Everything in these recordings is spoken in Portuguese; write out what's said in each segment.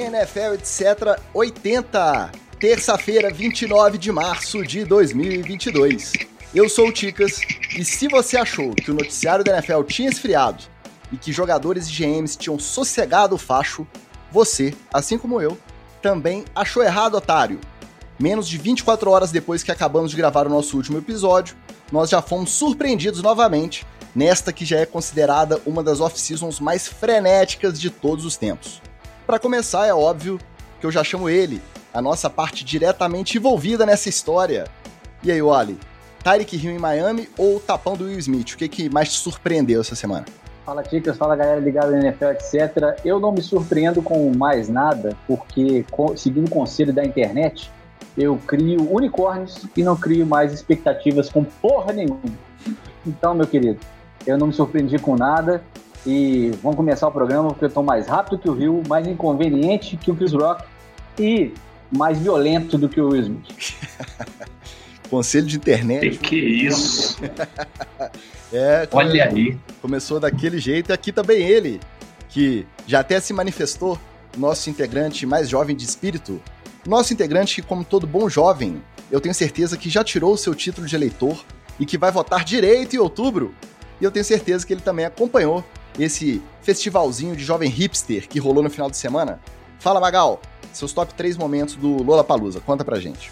NFL, etc. 80, terça-feira, 29 de março de 2022. Eu sou o Ticas e se você achou que o noticiário da NFL tinha esfriado e que jogadores e GMs tinham sossegado o facho, você, assim como eu, também achou errado, otário. Menos de 24 horas depois que acabamos de gravar o nosso último episódio, nós já fomos surpreendidos novamente nesta que já é considerada uma das off-seasons mais frenéticas de todos os tempos. Para começar, é óbvio que eu já chamo ele, a nossa parte diretamente envolvida nessa história. E aí, Wally, Tyreek Hill em Miami ou o tapão do Will Smith? O que, que mais te surpreendeu essa semana? Fala, Ticas, fala galera ligada na NFL, etc. Eu não me surpreendo com mais nada, porque, seguindo o conselho da internet, eu crio unicórnios e não crio mais expectativas com porra nenhuma. Então, meu querido, eu não me surpreendi com nada. E vamos começar o programa porque eu estou mais rápido que o Rio, mais inconveniente que o Chris Rock e mais violento do que o Will Smith. Conselho de internet. Que, que isso? é. Olha aí. Começou daquele jeito e aqui também ele, que já até se manifestou, nosso integrante mais jovem de espírito. Nosso integrante que, como todo bom jovem, eu tenho certeza que já tirou o seu título de eleitor e que vai votar direito em outubro. E eu tenho certeza que ele também acompanhou esse festivalzinho de jovem hipster que rolou no final de semana. Fala, Magal, seus top 3 momentos do Lola Palusa. Conta pra gente.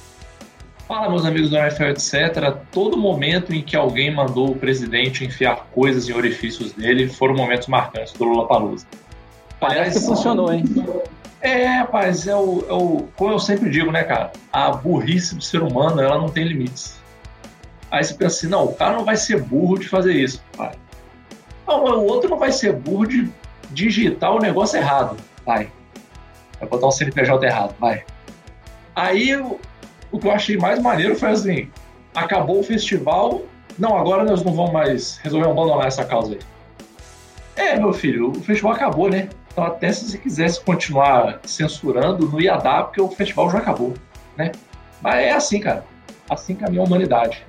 Fala, meus amigos do NFL, etc. Todo momento em que alguém mandou o presidente enfiar coisas em orifícios dele foram momentos marcantes do Lola Palusa. Parece que funcionou, hein? É, rapaz, é o, é o, como eu sempre digo, né, cara? A burrice do ser humano, ela não tem limites. Aí você pensa assim, não, o cara não vai ser burro de fazer isso. Vai. Não, o outro não vai ser burro de digitar o negócio errado. Vai. Vai botar um CNPJ errado, vai. Aí o, o que eu achei mais maneiro foi assim: acabou o festival, não, agora nós não vamos mais resolver abandonar essa causa aí. É, meu filho, o festival acabou, né? Então até se você quisesse continuar censurando, não ia dar, porque o festival já acabou, né? Mas é assim, cara. Assim caminha a humanidade.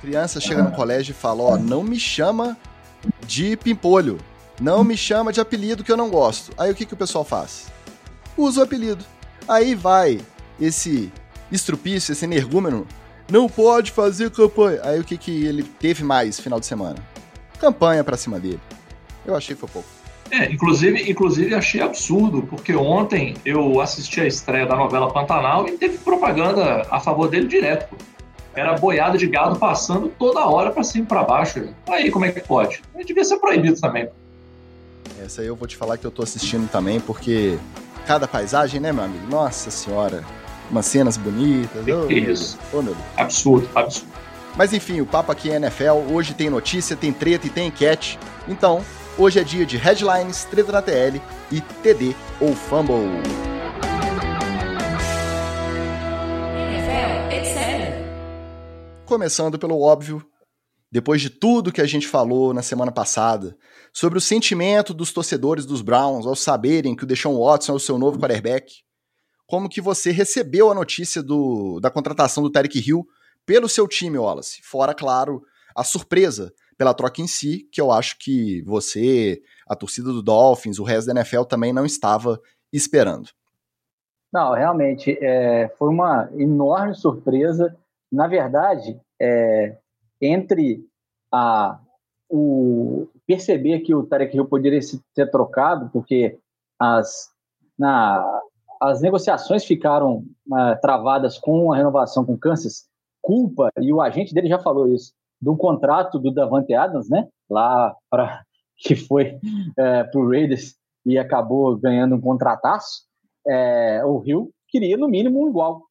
Criança chega no colégio e fala: Ó, não me chama de pimpolho. Não me chama de apelido que eu não gosto. Aí o que, que o pessoal faz? Usa o apelido. Aí vai esse estrupício, esse energúmeno. Não pode fazer campanha. Aí o que, que ele teve mais final de semana? Campanha pra cima dele. Eu achei que foi pouco. É, inclusive, inclusive achei absurdo, porque ontem eu assisti a estreia da novela Pantanal e teve propaganda a favor dele direto. Era boiada de gado passando toda hora para cima e para baixo. Aí como é que pode? Devia ser proibido também. Essa aí eu vou te falar que eu tô assistindo também, porque cada paisagem, né, meu amigo? Nossa senhora. Umas cenas bonitas. Oh, Isso. Oh, meu Deus. Absurdo, absurdo. Mas enfim, o papo aqui é NFL. Hoje tem notícia, tem treta e tem enquete. Então, hoje é dia de headlines, treta na TL e TD ou Fumble. Começando pelo óbvio, depois de tudo que a gente falou na semana passada sobre o sentimento dos torcedores dos Browns ao saberem que o Deshaun Watson é o seu novo quarterback, como que você recebeu a notícia do, da contratação do Tarek Hill pelo seu time, Wallace? Fora, claro, a surpresa pela troca em si, que eu acho que você, a torcida do Dolphins, o resto da NFL também não estava esperando. Não, realmente, é, foi uma enorme surpresa na verdade, é, entre a, o perceber que o Tarek Hill poderia ser trocado, porque as, na, as negociações ficaram uh, travadas com a renovação com Kansas, culpa, e o agente dele já falou isso, do contrato do Davante Adams, né? Lá para que foi é, para o Raiders e acabou ganhando um contrataço, é, o Rio queria no mínimo um igual.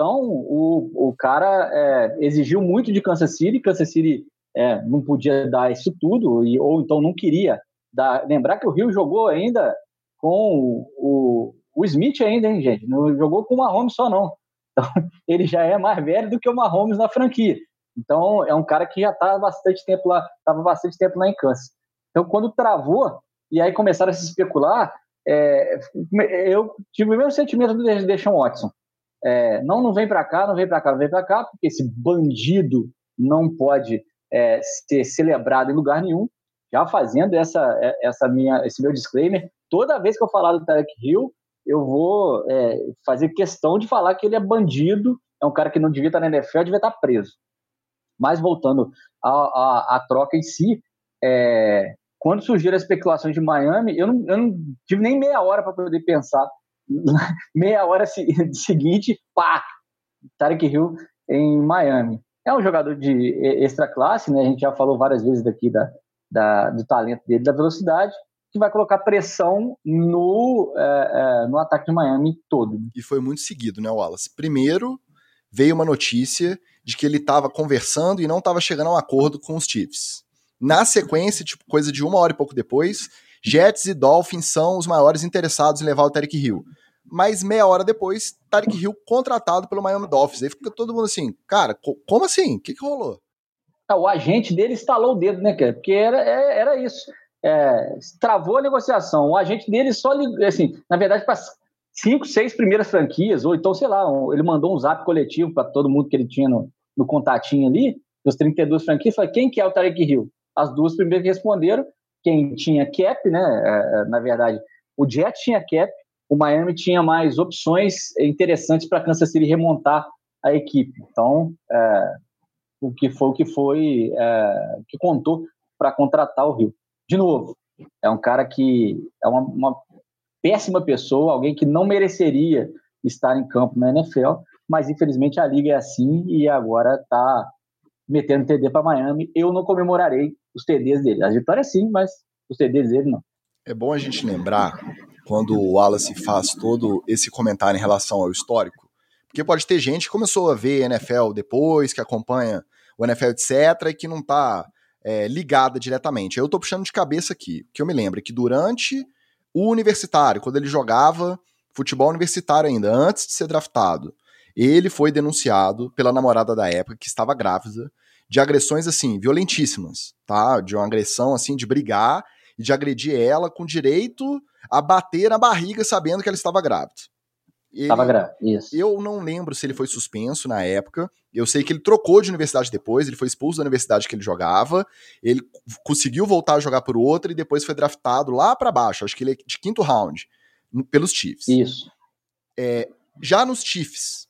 Então, o, o cara é, exigiu muito de Kansas City, Kansas City é, não podia dar isso tudo, e, ou então não queria dar. Lembrar que o Rio jogou ainda com o, o Smith ainda, hein, gente? Não jogou com o Mahomes só, não. Então, ele já é mais velho do que o Mahomes na franquia. Então, é um cara que já está bastante tempo lá, estava bastante tempo lá em Kansas. Então, quando travou, e aí começaram a se especular, é, eu tive o mesmo sentimento do Deshaun Watson. É, não, não vem para cá, não vem para cá, não vem para cá, porque esse bandido não pode é, ser celebrado em lugar nenhum. Já fazendo essa, é, essa minha, esse meu disclaimer, toda vez que eu falar do Tarek Hill, eu vou é, fazer questão de falar que ele é bandido, é um cara que não devia estar na NFL, devia estar preso. Mas voltando à troca em si, é, quando surgiram as especulações de Miami, eu não, eu não tive nem meia hora para poder pensar. meia hora seguinte, pá, Tarek Hill em Miami. É um jogador de extra classe, né? A gente já falou várias vezes daqui da, da, do talento dele, da velocidade, que vai colocar pressão no, é, é, no ataque de Miami todo. E foi muito seguido, né, Wallace? Primeiro, veio uma notícia de que ele estava conversando e não estava chegando a um acordo com os Chiefs. Na sequência, tipo, coisa de uma hora e pouco depois, Jets e Dolphins são os maiores interessados em levar o Tarek Hill. Mas meia hora depois, Tarek Hill contratado pelo Miami Dolphins. Aí fica todo mundo assim, cara, como assim? O que, que rolou? Ah, o agente dele instalou o dedo, né, cara? Porque era, é, era isso. É, travou a negociação. O agente dele só, assim, na verdade, para cinco, seis primeiras franquias, ou então, sei lá, ele mandou um zap coletivo para todo mundo que ele tinha no, no contatinho ali, dos 32 franquias, falou, quem que é o Tarek Hill? As duas primeiras responderam, quem tinha cap, né? É, é, na verdade, o Jet tinha cap, o Miami tinha mais opções interessantes para Kansas City remontar a equipe. Então, é, o que foi o que foi é, que contou para contratar o Rio. De novo, é um cara que é uma, uma, péssima pessoa, alguém que não mereceria estar em campo na NFL, mas infelizmente a liga é assim e agora está metendo TD para Miami. Eu não comemorarei os TDs dele. As vitórias sim, mas os TDs dele não. É bom a gente lembrar quando o Wallace faz todo esse comentário em relação ao histórico, porque pode ter gente que começou a ver NFL depois, que acompanha o NFL, etc., e que não está é, ligada diretamente. Eu estou puxando de cabeça aqui. Que eu me lembro que durante o universitário, quando ele jogava futebol universitário ainda, antes de ser draftado, ele foi denunciado pela namorada da época, que estava grávida, de agressões assim, violentíssimas, tá? De uma agressão assim, de brigar e de agredir ela com direito a bater na barriga sabendo que ela estava grávida. Estava grávida, isso. Eu não lembro se ele foi suspenso na época. Eu sei que ele trocou de universidade depois, ele foi expulso da universidade que ele jogava, ele conseguiu voltar a jogar por outra e depois foi draftado lá para baixo, acho que ele é de quinto round, pelos Chiefs. Isso. É, já nos Chiefs,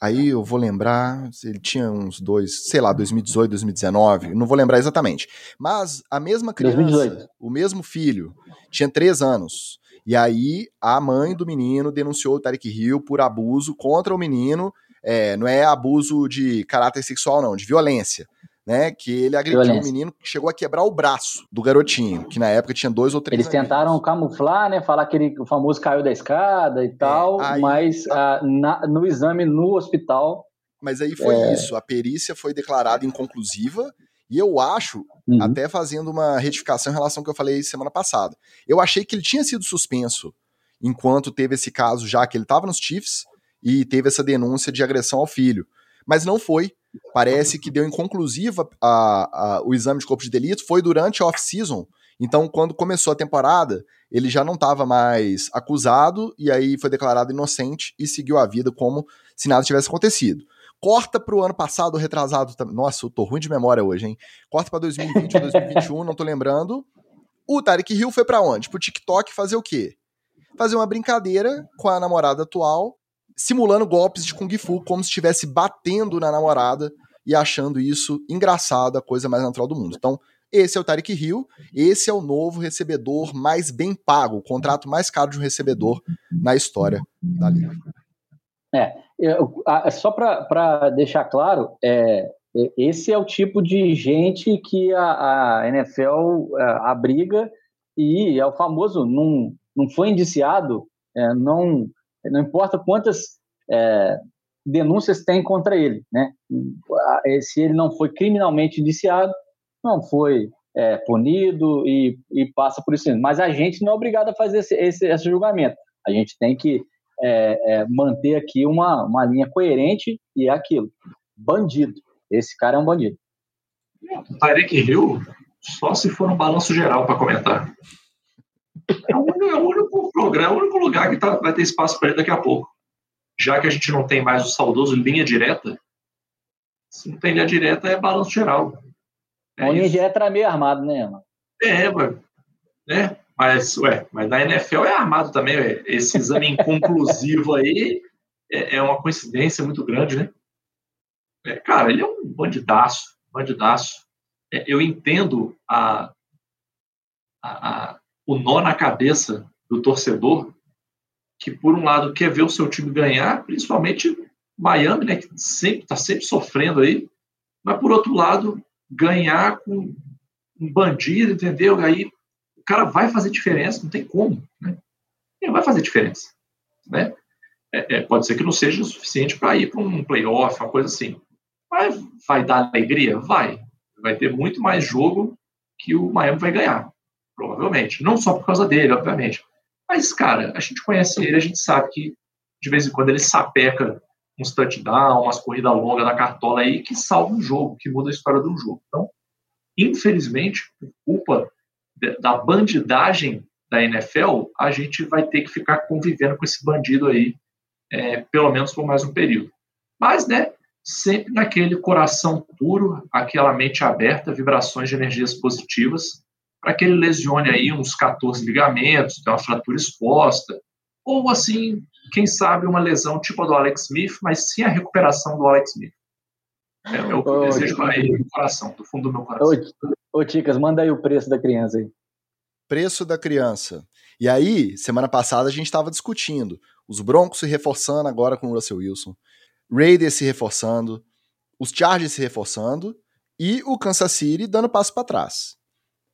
Aí eu vou lembrar, ele tinha uns dois, sei lá, 2018, 2019, não vou lembrar exatamente. Mas a mesma criança, 2018. o mesmo filho, tinha três anos. E aí a mãe do menino denunciou o Tarek Hill por abuso contra o menino. É, não é abuso de caráter sexual, não, de violência né? Que ele agrediu o um menino que chegou a quebrar o braço do garotinho, que na época tinha dois ou três Eles anos. tentaram camuflar, né? Falar que ele, o famoso caiu da escada e é, tal, aí, mas a, na, no exame no hospital. Mas aí foi é... isso. A perícia foi declarada inconclusiva. E eu acho, uhum. até fazendo uma retificação em relação ao que eu falei semana passada, eu achei que ele tinha sido suspenso enquanto teve esse caso, já que ele estava nos Chiefs e teve essa denúncia de agressão ao filho. Mas não foi parece que deu inconclusiva a, a, o exame de corpo de delito, foi durante a off-season. Então, quando começou a temporada, ele já não estava mais acusado e aí foi declarado inocente e seguiu a vida como se nada tivesse acontecido. Corta para o ano passado, retrasado. Nossa, eu tô ruim de memória hoje, hein? Corta para 2020 ou 2021, não tô lembrando. O Tarek Hill foi para onde? Pro TikTok fazer o quê? Fazer uma brincadeira com a namorada atual simulando golpes de Kung Fu, como se estivesse batendo na namorada e achando isso engraçado, a coisa mais natural do mundo. Então, esse é o Tarek Hill, esse é o novo recebedor mais bem pago, o contrato mais caro de um recebedor na história da liga. É, eu, a, só para deixar claro, é, esse é o tipo de gente que a, a NFL a, é, abriga e é o famoso, não, não foi indiciado, é, não não importa quantas é, denúncias tem contra ele, né? Se ele não foi criminalmente indiciado, não foi é, punido e, e, passa por isso. Mas a gente não é obrigado a fazer esse, esse, esse julgamento. A gente tem que é, é, manter aqui uma, uma linha coerente e é aquilo. Bandido. Esse cara é um bandido. Tarek Hill, só se for um balanço geral para comentar. É o, único, é o único programa, o único lugar que tá, vai ter espaço para ele daqui a pouco. Já que a gente não tem mais o saudoso linha direta, se não tem linha direta, é balanço geral. É a linha direta era meio armado, né, mano? É, mano. Né? Mas, ué, mas na NFL é armado também, ué. Esse exame inconclusivo aí é, é, uma coincidência muito grande, né? É, cara, ele é um bandidaço, bandidaço. É, eu entendo a, a, a, o nó na cabeça do torcedor que, por um lado, quer ver o seu time ganhar, principalmente Miami, né, que sempre está sempre sofrendo aí, mas, por outro lado, ganhar com um bandido, entendeu? Aí o cara vai fazer diferença, não tem como, né? Ele vai fazer diferença, né? É, é, pode ser que não seja o suficiente para ir para um playoff, uma coisa assim. Mas vai dar alegria? Vai. Vai ter muito mais jogo que o Miami vai ganhar, provavelmente. Não só por causa dele, obviamente. Mas, cara, a gente conhece ele, a gente sabe que de vez em quando ele sapeca uns touchdowns, umas corridas longas da cartola aí que salva um jogo, que muda a história do jogo. Então, infelizmente, por culpa da bandidagem da NFL, a gente vai ter que ficar convivendo com esse bandido aí, é, pelo menos por mais um período. Mas, né, sempre naquele coração puro, aquela mente aberta, vibrações de energias positivas, para que ele lesione aí uns 14 ligamentos, tenha uma fratura exposta, ou assim, quem sabe uma lesão tipo a do Alex Smith, mas sem a recuperação do Alex Smith. É, é o que eu desejo para ele, do coração, do fundo do meu coração. Ô, ô, Ticas, manda aí o preço da criança aí. Preço da criança. E aí, semana passada a gente estava discutindo. Os Broncos se reforçando agora com o Russell Wilson. Raiders se reforçando. Os Chargers se reforçando. E o Kansas City dando passo para trás.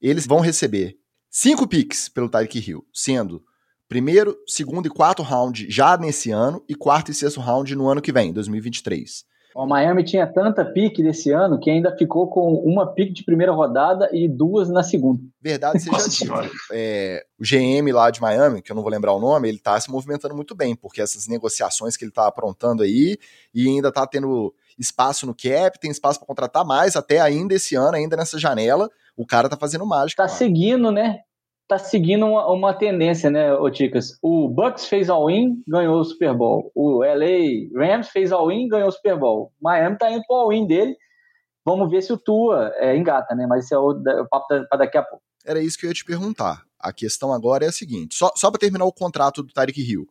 Eles vão receber cinco picks pelo Tyreek Hill, sendo primeiro, segundo e quarto round já nesse ano e quarto e sexto round no ano que vem, 2023. O Miami tinha tanta pique desse ano que ainda ficou com uma pique de primeira rodada e duas na segunda. Verdade seja dita. É, o GM lá de Miami, que eu não vou lembrar o nome, ele tá se movimentando muito bem, porque essas negociações que ele tá aprontando aí e ainda tá tendo espaço no cap, tem espaço para contratar mais até ainda esse ano, ainda nessa janela, o cara tá fazendo mágica. Tá seguindo, né? tá seguindo uma, uma tendência, né, Oticas? O Bucks fez all-in, ganhou o Super Bowl. O LA Rams fez all-in, ganhou o Super Bowl. Miami tá indo pro all-in dele. Vamos ver se o Tua é, engata, né? Mas isso é o, o papo para daqui a pouco. Era isso que eu ia te perguntar. A questão agora é a seguinte: só, só para terminar o contrato do Tyreek Hill.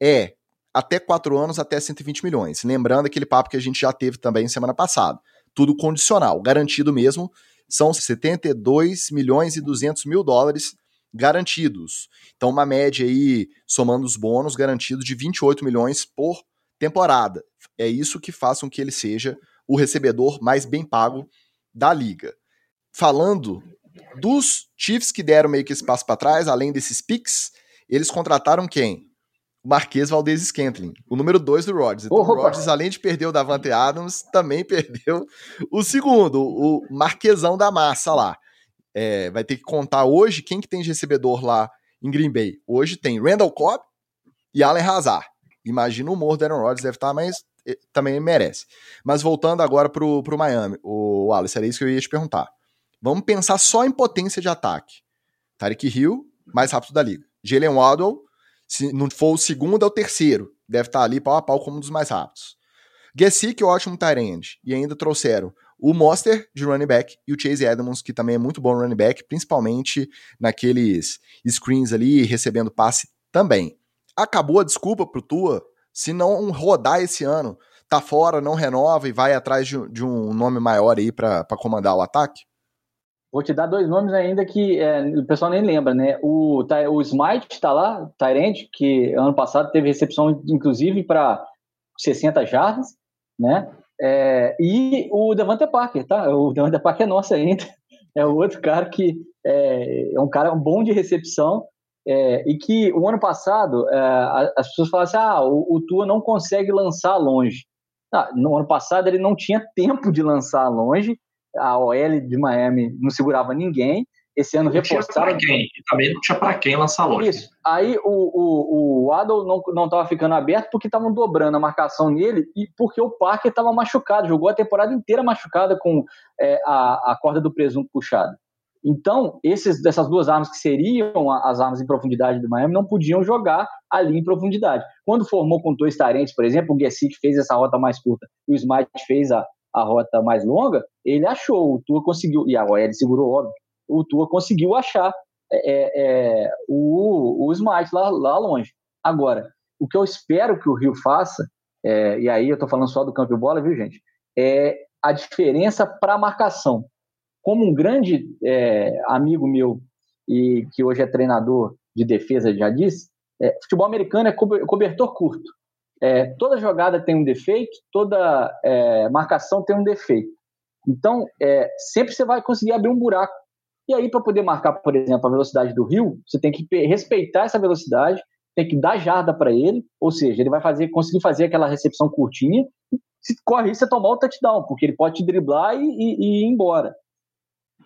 É até quatro anos, até 120 milhões. Lembrando aquele papo que a gente já teve também semana passada. Tudo condicional, garantido mesmo são 72 milhões e 200 mil dólares garantidos. Então, uma média aí, somando os bônus, garantidos de 28 milhões por temporada. É isso que faz com que ele seja o recebedor mais bem pago da liga. Falando dos Chiefs que deram meio que espaço para trás, além desses picks, eles contrataram quem? Marquês Valdez Scantling, o número 2 do Rodgers. Então, o Rodgers, além de perder o Davante Adams, também perdeu o segundo, o Marquesão da massa lá. É, vai ter que contar hoje quem que tem de recebedor lá em Green Bay. Hoje tem Randall Cobb e Allen Hazard. Imagina o humor do Aaron Rodgers, deve estar, mas eh, também merece. Mas voltando agora pro, pro Miami, o Wallace, era isso que eu ia te perguntar. Vamos pensar só em potência de ataque. Tarek Hill, mais rápido da liga. Jalen Waddle, se não for o segundo, é o terceiro. Deve estar ali pau a pau como um dos mais rápidos. Gessick, ótimo tight end. E ainda trouxeram o Monster de running back e o Chase Edmonds, que também é muito bom running back, principalmente naqueles screens ali, recebendo passe também. Acabou a desculpa pro Tua se não rodar esse ano. Tá fora, não renova e vai atrás de, de um nome maior aí para comandar o ataque? Vou te dar dois nomes ainda que é, o pessoal nem lembra, né? O, o Smite está lá, Tyrant, que ano passado teve recepção, inclusive, para 60 jardas, né? É, e o Devante Parker, tá? O Devante Parker é nosso ainda. É o outro cara que é, é um cara bom de recepção é, e que o ano passado é, as pessoas falavam assim, ah, o, o Tua não consegue lançar longe. Ah, no ano passado ele não tinha tempo de lançar longe a OL de Miami não segurava ninguém. Esse ano não reforçaram. Quem. E também não tinha para quem lançar longe. Isso. Aí o, o, o Adol não estava ficando aberto porque estavam dobrando a marcação nele e porque o Parker estava machucado, jogou a temporada inteira machucada com é, a, a corda do presunto puxada. Então, esses, dessas duas armas que seriam as armas em profundidade do Miami não podiam jogar ali em profundidade. Quando formou com dois tarentes, por exemplo, o Gessick fez essa rota mais curta e o Smite fez a, a rota mais longa, ele achou, o Tua conseguiu, e a OL segurou, óbvio, o Tua conseguiu achar é, é, o, o Smart lá, lá longe. Agora, o que eu espero que o Rio faça, é, e aí eu estou falando só do campo de bola, viu, gente? É a diferença para a marcação. Como um grande é, amigo meu, e que hoje é treinador de defesa, já disse, é, futebol americano é cobertor curto. É, toda jogada tem um defeito, toda é, marcação tem um defeito. Então, é, sempre você vai conseguir abrir um buraco. E aí, para poder marcar, por exemplo, a velocidade do rio, você tem que respeitar essa velocidade, tem que dar jarda para ele, ou seja, ele vai fazer, conseguir fazer aquela recepção curtinha. Se corre isso, você tomar o touchdown, porque ele pode te driblar e, e, e ir embora.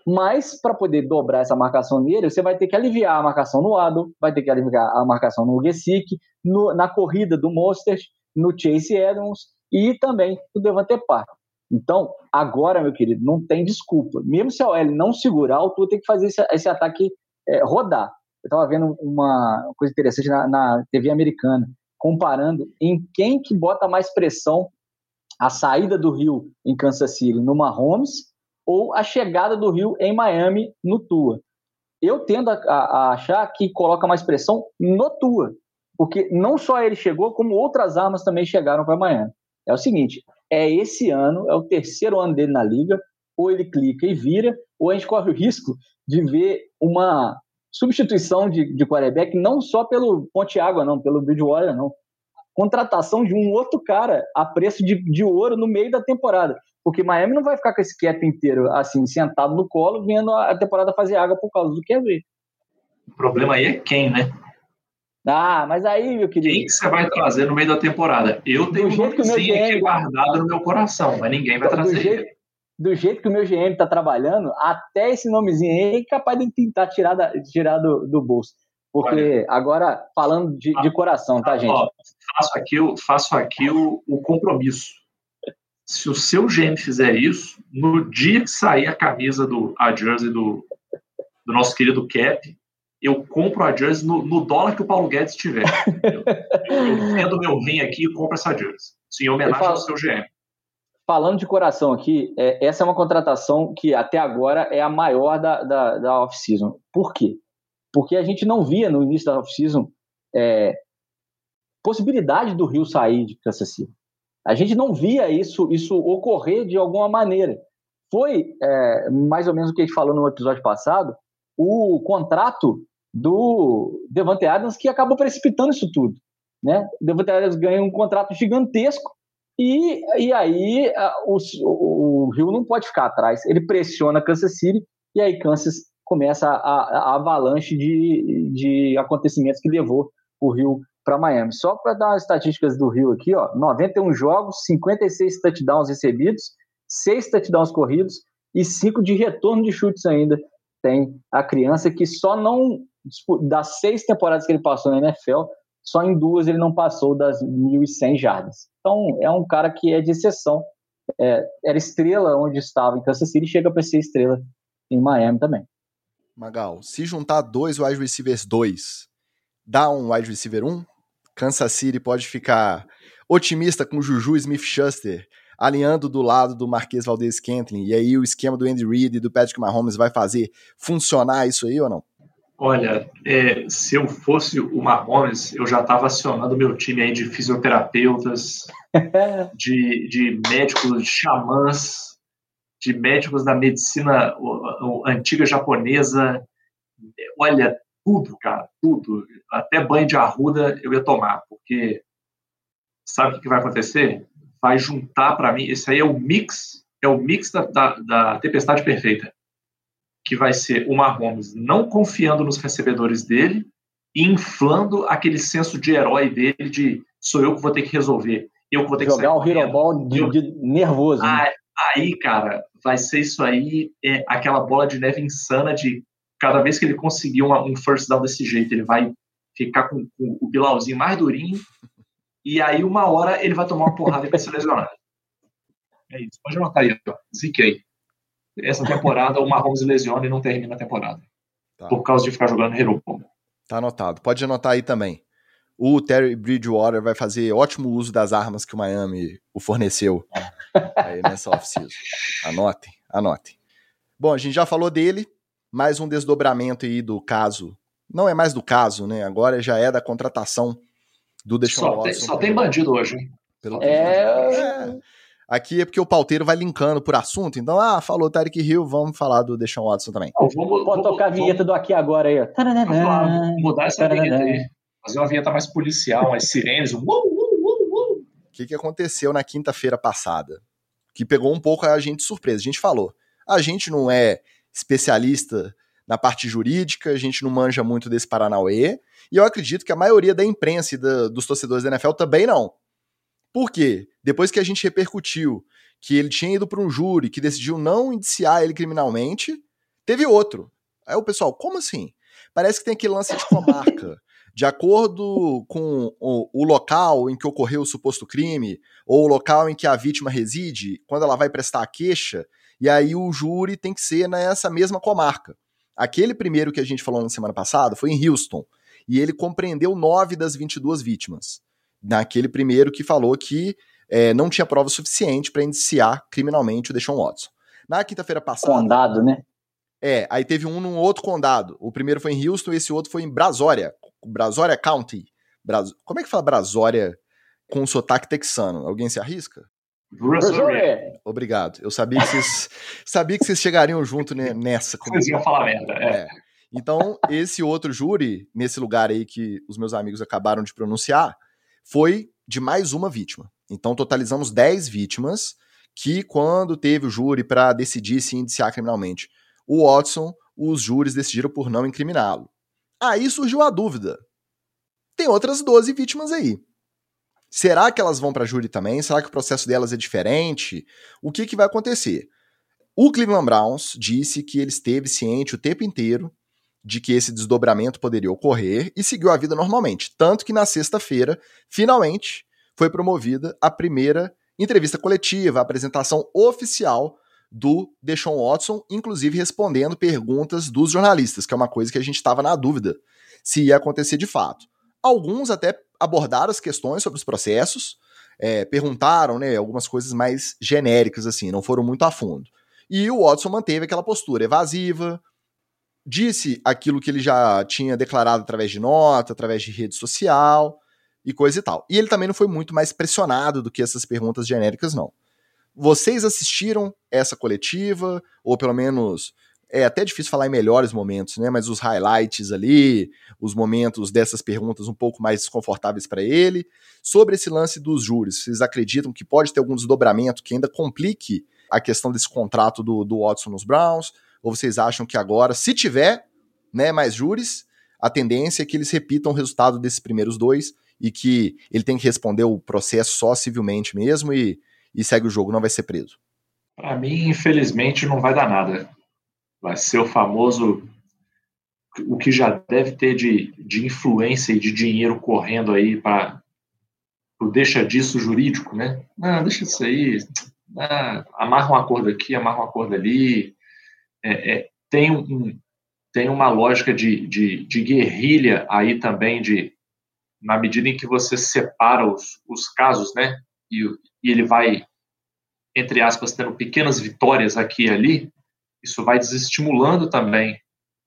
Mas, para poder dobrar essa marcação nele, você vai ter que aliviar a marcação no Ado, vai ter que aliviar a marcação no Gesick, na corrida do Monsters, no Chase Edmonds e também no Devante Park. Então, agora, meu querido, não tem desculpa. Mesmo se a OL não segurar, o Tua tem que fazer esse, esse ataque é, rodar. Eu estava vendo uma coisa interessante na, na, TV americana, comparando em quem que bota mais pressão a saída do Rio em Kansas City no Mahomes ou a chegada do Rio em Miami no Tua. Eu tendo a, a achar que coloca mais pressão no Tua, porque não só ele chegou, como outras armas também chegaram para Miami. É o seguinte, é esse ano, é o terceiro ano dele na liga, ou ele clica e vira, ou a gente corre o risco de ver uma substituição de, de quarterback não só pelo Ponte Água, não, pelo Bridgewater, não. Contratação de um outro cara a preço de, de ouro no meio da temporada. Porque Miami não vai ficar com esse cap inteiro, assim, sentado no colo, vendo a temporada fazer água por causa do QB. O problema aí é quem, né? Ah, mas aí, meu querido. Quem que você vai trazer no meio da temporada? Eu tenho um nomezinho aqui guardado no meu coração, mas ninguém vai trazer do jeito, do jeito que o meu GM está trabalhando, até esse nomezinho aí é capaz de tentar tirar, da, tirar do, do bolso. Porque Olha, agora, falando de, de coração, tá, gente? Ó, faço aqui, faço aqui o, o compromisso. Se o seu GM fizer isso, no dia que sair a camisa do a jersey do, do nosso querido Cap, eu compro a jersey no, no dólar que o Paulo Guedes tiver. eu, eu vendo meu rim aqui e compro essa jersey. Sim, em homenagem falo, ao seu GM. Falando de coração aqui, é, essa é uma contratação que até agora é a maior da, da, da off-season. Por quê? Porque a gente não via no início da off-season é, possibilidade do Rio sair de Kansas City. A gente não via isso, isso ocorrer de alguma maneira. Foi é, mais ou menos o que a gente falou no episódio passado, o contrato do Devante Adams que acabou precipitando isso tudo. Né? O Devante Adams ganha um contrato gigantesco e, e aí a, o, o, Rio não pode ficar atrás. Ele pressiona Kansas City e aí Kansas começa a, a, a avalanche de, de acontecimentos que levou o Rio para Miami. Só para dar as estatísticas do Rio aqui, ó, 91 jogos, 56 touchdowns recebidos, 6 touchdowns corridos e 5 de retorno de chutes ainda tem a criança que só não, das seis temporadas que ele passou na NFL, só em duas ele não passou das 1.100 jardas. Então, é um cara que é de exceção. É, era estrela onde estava em Kansas City, chega para ser estrela em Miami também. Magal, se juntar dois wide receivers dois, dá um wide receiver um? Kansas City pode ficar otimista com Juju Smith-Schuster alinhando do lado do Marquês Valdez Scantling, e aí o esquema do Andy Reid e do Patrick Mahomes vai fazer funcionar isso aí ou não? Olha, é, se eu fosse o Mahomes, eu já estava acionando meu time aí de fisioterapeutas, de, de médicos, de xamãs, de médicos da medicina antiga japonesa. Olha, tudo, cara, tudo. Até banho de arruda eu ia tomar, porque sabe o que vai acontecer? vai juntar para mim. Esse aí é o mix, é o mix da, da, da, tempestade perfeita, que vai ser o Mahomes não confiando nos recebedores dele e inflando aquele senso de herói dele de sou eu que vou ter que resolver, eu que vou ter jogar que jogar o hero ball de, de nervoso. Ah, né? Aí, cara, vai ser isso aí, é aquela bola de neve insana de cada vez que ele conseguir uma, um first down desse jeito, ele vai ficar com, com o Bilauzinho mais durinho e aí uma hora ele vai tomar uma porrada e vai se lesionar. É isso. Pode anotar aí, ó. Ziquei. Essa temporada o Mahomes lesiona e não termina a temporada. Tá. Por causa de ficar jogando Hero Ball. Tá anotado. Pode anotar aí também. O Terry Bridgewater vai fazer ótimo uso das armas que o Miami o forneceu aí nessa off-season. Anotem, anotem. Bom, a gente já falou dele. mais um desdobramento aí do caso. Não é mais do caso, né? Agora já é da contratação do Deshaun só Watson. Tem, só tem bandido hoje, hein? Pelo é... é... Aqui é porque o pauteiro vai linkando por assunto. Então, ah, falou Tarek Hill, vamos falar do Deshaun Watson também. Vamos, vamos, Pode tocar a vinheta do aqui agora aí, ó. Vamos mudar essa vinheta aí. Fazer uma vinheta mais policial, mais sirenes. O que, que aconteceu na quinta-feira passada? Que pegou um pouco a gente de surpresa. A gente falou, a gente não é especialista na parte jurídica, a gente não manja muito desse Paranauê, e eu acredito que a maioria da imprensa e da, dos torcedores da NFL também não. Por quê? Depois que a gente repercutiu que ele tinha ido para um júri que decidiu não indiciar ele criminalmente, teve outro. Aí o pessoal, como assim? Parece que tem aquele lance de comarca. De acordo com o, o, local em que ocorreu o suposto crime, ou o local em que a vítima reside, quando ela vai prestar a queixa, e aí o júri tem que ser nessa mesma comarca. Aquele primeiro que a gente falou na semana passada foi em Houston, e ele compreendeu nove das 22 vítimas naquele primeiro que falou que é, não tinha prova suficiente para indiciar criminalmente o Deshaun Watson. Na quinta-feira passada. Condado, né? É, aí teve um num outro condado. O primeiro foi em Houston e esse outro foi em Brasória. Brasória County. Bras... Como é que fala Brasória com sotaque texano? Alguém se arrisca? Brasória. Obrigado. Eu sabia que vocês, sabia que vocês chegariam junto nessa. Vocês iam falar merda, é. é. Então, esse outro júri, nesse lugar aí que os meus amigos acabaram de pronunciar, foi de mais uma vítima. Então, totalizamos 10 vítimas que, quando teve o júri para decidir se indiciar criminalmente o Watson, os júris decidiram por não incriminá-lo. Aí surgiu a dúvida. Tem outras 12 vítimas aí. Será que elas vão para júri também? Será que o processo delas é diferente? O que, que vai acontecer? O Cleveland Browns disse que ele esteve ciente o tempo inteiro de que esse desdobramento poderia ocorrer e seguiu a vida normalmente. Tanto que na sexta-feira, finalmente, foi promovida a primeira entrevista coletiva, a apresentação oficial do Deshaun Watson, inclusive respondendo perguntas dos jornalistas, que é uma coisa que a gente estava na dúvida se ia acontecer de fato. Alguns até abordaram as questões sobre os processos, é, perguntaram né, algumas coisas mais genéricas, assim, não foram muito a fundo. E o Watson manteve aquela postura evasiva, disse aquilo que ele já tinha declarado através de nota, através de rede social e coisa e tal. E ele também não foi muito mais pressionado do que essas perguntas genéricas, não. Vocês assistiram essa coletiva, ou pelo menos é até difícil falar em melhores momentos, né? Mas os highlights ali, os momentos dessas perguntas um pouco mais desconfortáveis para ele. Sobre esse lance dos júris, vocês acreditam que pode ter algum desdobramento que ainda complique a questão desse contrato do, do Watson nos Browns? Ou vocês acham que agora, se tiver né, mais júris, a tendência é que eles repitam o resultado desses primeiros dois e que ele tem que responder o processo só civilmente mesmo e, e segue o jogo, não vai ser preso? Para mim, infelizmente, não vai dar nada. Vai ser o famoso o que já deve ter de, de influência e de dinheiro correndo aí para o deixa disso jurídico, né? Não, deixa isso aí. Ah, amarra um acordo aqui, amarra um acordo ali é, é, tem, um, tem uma lógica de, de, de, guerrilha aí também, de na medida em que você separa os, os casos, né, e, e ele vai, entre aspas, tendo pequenas vitórias aqui e ali, isso vai desestimulando também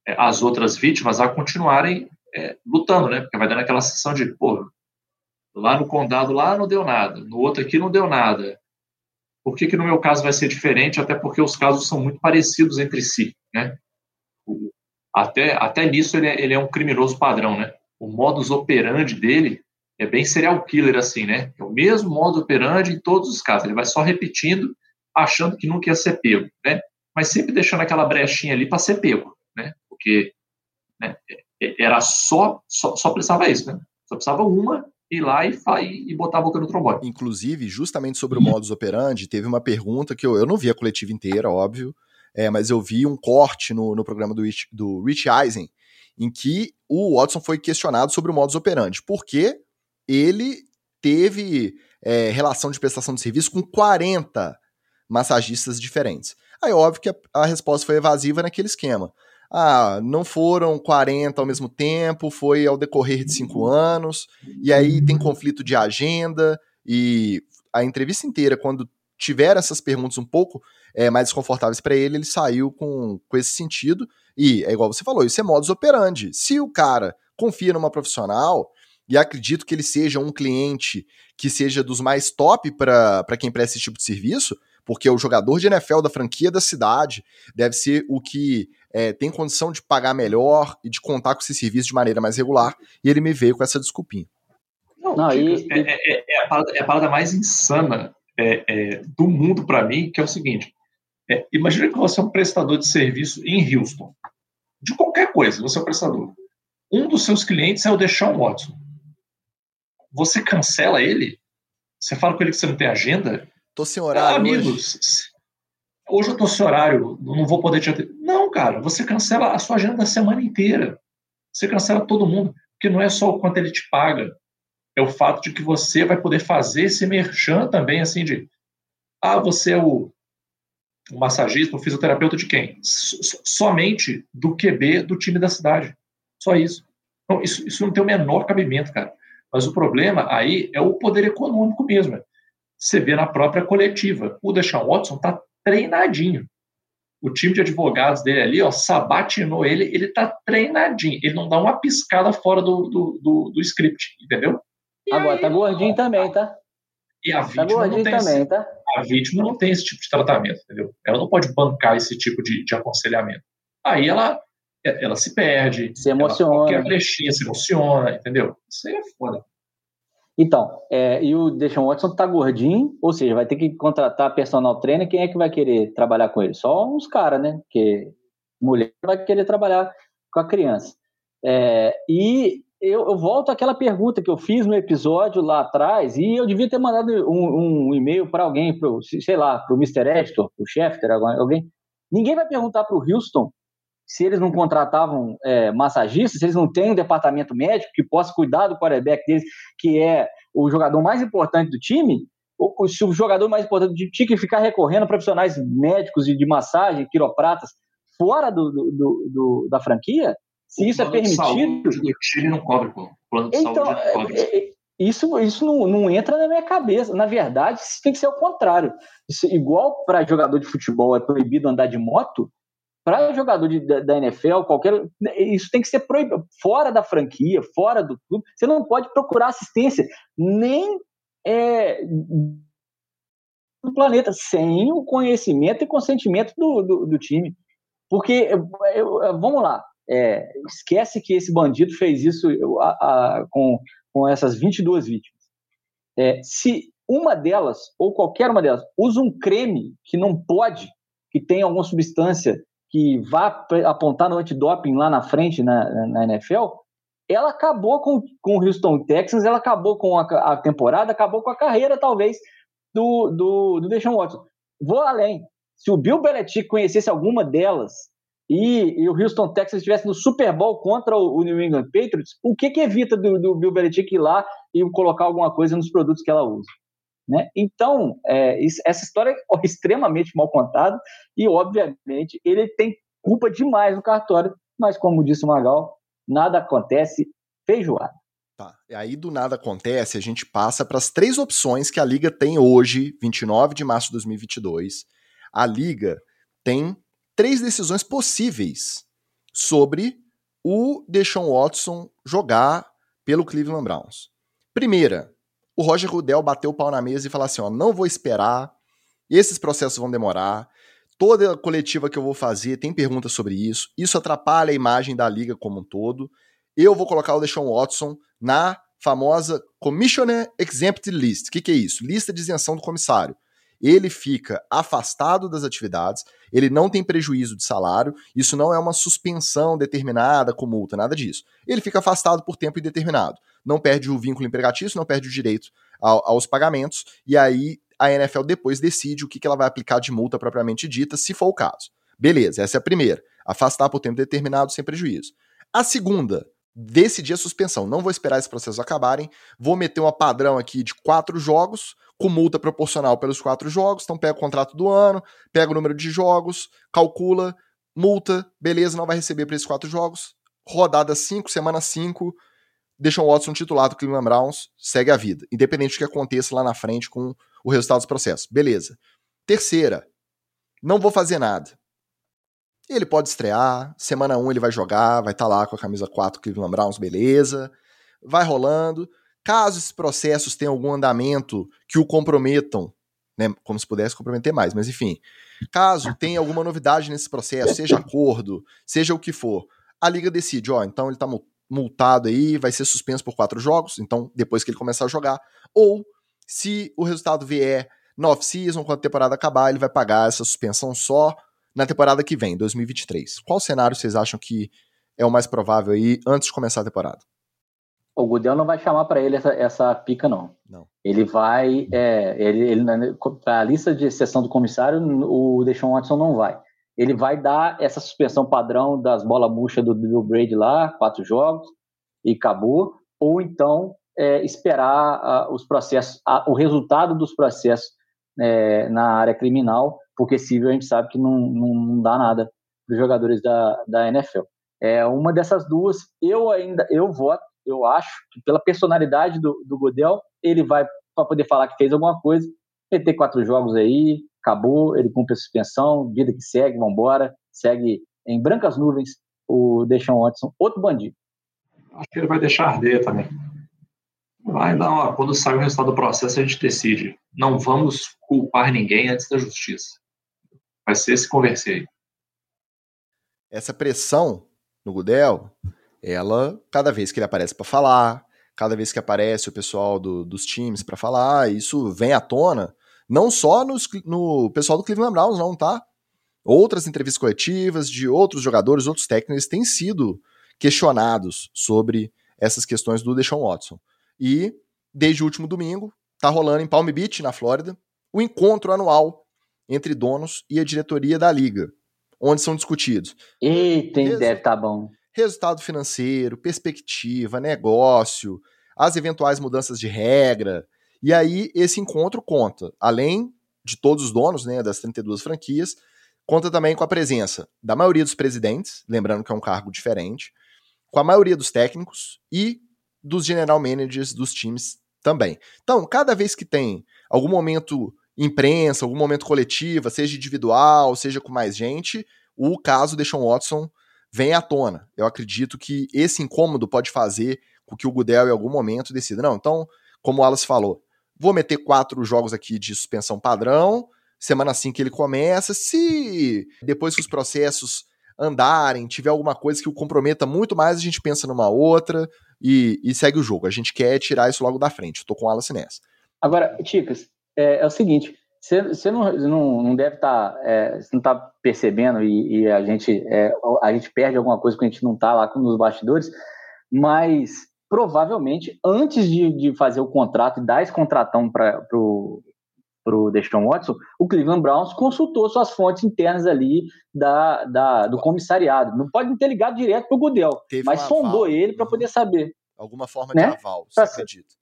é, as outras vítimas a continuarem é, lutando, né, porque vai dando aquela sensação de, pô, lá no condado lá não deu nada, no outro aqui não deu nada, por que, que no meu caso vai ser diferente? Até porque os casos são muito parecidos entre si, né? Até, até nisso ele é, ele é um criminoso padrão, né? O modus operandi dele é bem serial killer, assim, né? É o mesmo modus operandi em todos os casos. Ele vai só repetindo, achando que nunca ia ser pego, né? Mas sempre deixando aquela brechinha ali para ser pego, né? Porque né, é, era só, só, só precisava isso, né? Só precisava uma ir lá e, e botar a boca no trombone. Inclusive, justamente sobre o modus operandi, teve uma pergunta que eu, eu não vi a coletiva inteira, óbvio, é, mas eu vi um corte no, no programa do do Rich Eisen, em que o Watson foi questionado sobre o modus operandi, porque ele teve é, relação de prestação de serviço com 40 massagistas diferentes. Aí, óbvio que a, a resposta foi evasiva naquele esquema ah, não foram 40 ao mesmo tempo, foi ao decorrer de cinco anos, e aí tem conflito de agenda, e a entrevista inteira, quando tiveram essas perguntas um pouco é, mais desconfortáveis para ele, ele saiu com, com esse sentido. E é igual você falou, isso é modus operandi. Se o cara confia numa profissional, e acredito que ele seja um cliente que seja dos mais top para quem presta esse tipo de serviço, porque o jogador de NFL da franquia da cidade deve ser o que é, tem condição de pagar melhor e de contar com esse serviço de maneira mais regular, e ele me veio com essa desculpinha. Não, Não e, é, é, é, a parada, é, a parada, mais insana é, é, do mundo para mim, que é o seguinte: imagina que você é um prestador de serviço em Houston, de qualquer coisa, você é um prestador. Um dos seus clientes é o Deshaun Watson. Você cancela ele? Você fala com ele que você não tem agenda? Tô sem horário. Ah, amigos, hoje. hoje eu tô sem horário, não vou poder te atender. Não, cara, você cancela a sua agenda da semana inteira. Você cancela todo mundo, porque não é só o quanto ele te paga, é o fato de que você vai poder fazer esse merchan também, assim, de ah, você é o, o massagista, o fisioterapeuta de quem? Somente do QB do time da cidade. Só isso. Então, isso, isso não tem o menor cabimento, cara. Mas o problema aí é o poder econômico mesmo. Você vê na própria coletiva. O Deshaun Watson tá treinadinho. O time de advogados dele ali, ó, sabatinou ele, ele tá treinadinho. Ele não dá uma piscada fora do, do, do, do script, entendeu? E Agora, aí, tá gordinho também, tá? E a tá vítima, tá não tem também, esse, tá? a vítima não tem esse tipo de tratamento, entendeu? Ela não pode bancar esse tipo de, de aconselhamento. Aí ela, ela se perde, se emociona. qualquer brechinha se emociona, entendeu? Isso aí é foda. Então, é, e o Deshaun Watson tá gordinho, ou seja, vai ter que contratar personal trainer, quem é que vai querer trabalhar com ele? Só uns caras, né? Porque mulher vai querer trabalhar com a criança. É, e eu, eu, volto àquela pergunta que eu fiz no episódio lá atrás, e eu devia ter mandado um, um e-mail para alguém, pro, sei lá, para o Mr. Editor, para o Schefter, alguém. Ninguém vai perguntar para o Houston se eles não contratavam é, massagistas, se eles não têm um departamento médico que possa cuidar do quarterback deles, que é o jogador mais importante do time, ou se o jogador mais importante do time tinha que ficar recorrendo a profissionais médicos e de massagem, quiropratas, fora do, do, do da franquia, se isso é permitido. O time não cobre, pô. O plano de então, saúde não cobre. É, é, isso, isso não, não entra na minha cabeça. Na verdade, isso tem que ser o contrário. Isso, igual para jogador de futebol é proibido andar de moto, para jogador de, da, da, NFL, qualquer. Isso tem que ser proibido. Fora da franquia, fora do clube. Você não pode procurar assistência nem é, do planeta sem o conhecimento e consentimento do, do, do time. Porque, eu, vamos lá, é, esquece que esse bandido fez isso a, a, com, com essas 22 vítimas. É, se uma delas, ou qualquer uma delas, usa um creme que não pode, que tem alguma substância que vá apontar no antidoping lá na frente na, na NFL, ela acabou com, com o Houston Texans, ela acabou com a, a temporada, acabou com a carreira, talvez, do, do, do Deshaun Watson. Vou além. Se o Bill Belichick conhecesse alguma delas e, e, o Houston Texans estivesse no Super Bowl contra o, o New England Patriots, o que, que evita do, do, Bill Belichick ir lá e colocar alguma coisa nos produtos que ela usa? Né? Então, é, isso, essa história é extremamente mal contada e, obviamente, ele tem culpa demais no cartório, mas, como disse o Magal, nada acontece feijoada. Tá. E aí, do nada acontece, a gente passa para as três opções que a Liga tem hoje, 29 de março de 2022. A Liga tem três decisões possíveis sobre o Deshaun Watson jogar pelo Cleveland Browns. Primeira, o Roger Goodell bateu o pau na mesa e falou assim: ó, não vou esperar, esses processos vão demorar, toda coletiva que eu vou fazer tem perguntas sobre isso, isso atrapalha a imagem da liga como um todo. Eu vou colocar o Deshaun Watson na famosa Commissioner Exempt List. O que, que é isso? Lista de isenção do comissário ele fica afastado das atividades, ele não tem prejuízo de salário, isso não é uma suspensão determinada com multa, nada disso. Ele fica afastado por tempo indeterminado. Não perde o vínculo empregatício, não perde o direito ao, aos pagamentos, e aí a NFL depois decide o que, que ela vai aplicar de multa propriamente dita, se for o caso. Beleza, essa é a primeira. Afastar por tempo determinado sem prejuízo. A segunda, decidir a suspensão. Não vou esperar esses processos acabarem, vou meter uma padrão aqui de quatro jogos, com multa proporcional pelos quatro jogos. Então pega o contrato do ano, pega o número de jogos, calcula, multa, beleza, não vai receber para esses quatro jogos. Rodada 5, semana 5, deixam o Watson titular do Cleveland Browns, segue a vida, independente do que aconteça lá na frente com o resultado dos processos. Beleza. Terceira, não vou fazer nada. Ele pode estrear, semana 1 ele vai jogar, vai estar tá lá com a camisa 4 Cleveland Browns, beleza. Vai rolando. Caso esses processos tenham algum andamento que o comprometam, né, como se pudesse comprometer mais, mas enfim, caso tenha alguma novidade nesse processo, seja acordo, seja o que for, a liga decide, ó, então ele tá multado aí, vai ser suspenso por quatro jogos, então depois que ele começar a jogar, ou se o resultado vier no off-season, quando a temporada acabar, ele vai pagar essa suspensão só na temporada que vem, 2023. Qual cenário vocês acham que é o mais provável aí antes de começar a temporada? O Gudel não vai chamar para ele essa, essa, pica, não. Não. Ele vai. É, ele, ele, a lista de exceção do comissário, o Deshaun Watson não vai. Ele vai dar essa suspensão padrão das bolas murchas do Bill Brady lá, quatro jogos, e acabou. Ou então é, esperar uh, os processos, uh, o resultado dos processos é, na área criminal, porque civil a gente sabe que não, não, não dá nada para os jogadores da, da NFL. É uma dessas duas, eu ainda eu voto, eu acho que pela personalidade do, do Godel, ele vai para poder falar que fez alguma coisa, ele quatro jogos aí, acabou, ele cumpre a suspensão, vida que segue, vambora, segue em brancas nuvens o Deshaun Watson, outro bandido. Acho que ele vai deixar arder também. Vai dar uma, quando sair o resultado do processo, a gente decide. Não vamos culpar ninguém antes da justiça. Vai ser esse converser Essa pressão no Gudel, ela, cada vez que ele aparece para falar, cada vez que aparece o pessoal do, dos times para falar, isso vem à tona, não só nos, no pessoal do Cleveland Browns, não, tá? Outras entrevistas coletivas de outros jogadores, outros técnicos têm sido questionados sobre essas questões do Deshaun Watson. E desde o último domingo, tá rolando em Palm Beach, na Flórida, o encontro anual entre donos e a diretoria da liga, onde são discutidos. Eita, res... deve tá bom. Resultado financeiro, perspectiva, negócio, as eventuais mudanças de regra. E aí esse encontro conta, além de todos os donos, né, das 32 franquias, conta também com a presença da maioria dos presidentes, lembrando que é um cargo diferente, com a maioria dos técnicos e dos general managers dos times também. Então, cada vez que tem algum momento imprensa, algum momento coletiva, seja individual, seja com mais gente, o caso de Sean Watson vem à tona. Eu acredito que esse incômodo pode fazer com que o Gudel em algum momento decida, não, então, como o Wallace falou, vou meter quatro jogos aqui de suspensão padrão, semana assim que ele começa, se depois que os processos andarem, tiver alguma coisa que o comprometa muito mais, a gente pensa numa outra, e, e, segue o jogo. A gente quer tirar isso logo da frente. Eu tô com o Alice nessa. Agora, Ticas, é, é o seguinte: você não, não, não deve estar. Tá, é, não está percebendo e, e, a, gente, é, a gente perde alguma coisa porque a gente não está lá nos bastidores, mas provavelmente antes de, de fazer o contrato e dar esse contratão para o para o Deshaun Watson, o Cleveland Browns consultou suas fontes internas ali da, da do comissariado. Não pode ter ligado direto para o Goodell, mas sondou ele para poder saber. Alguma forma né? de aval, você acredita?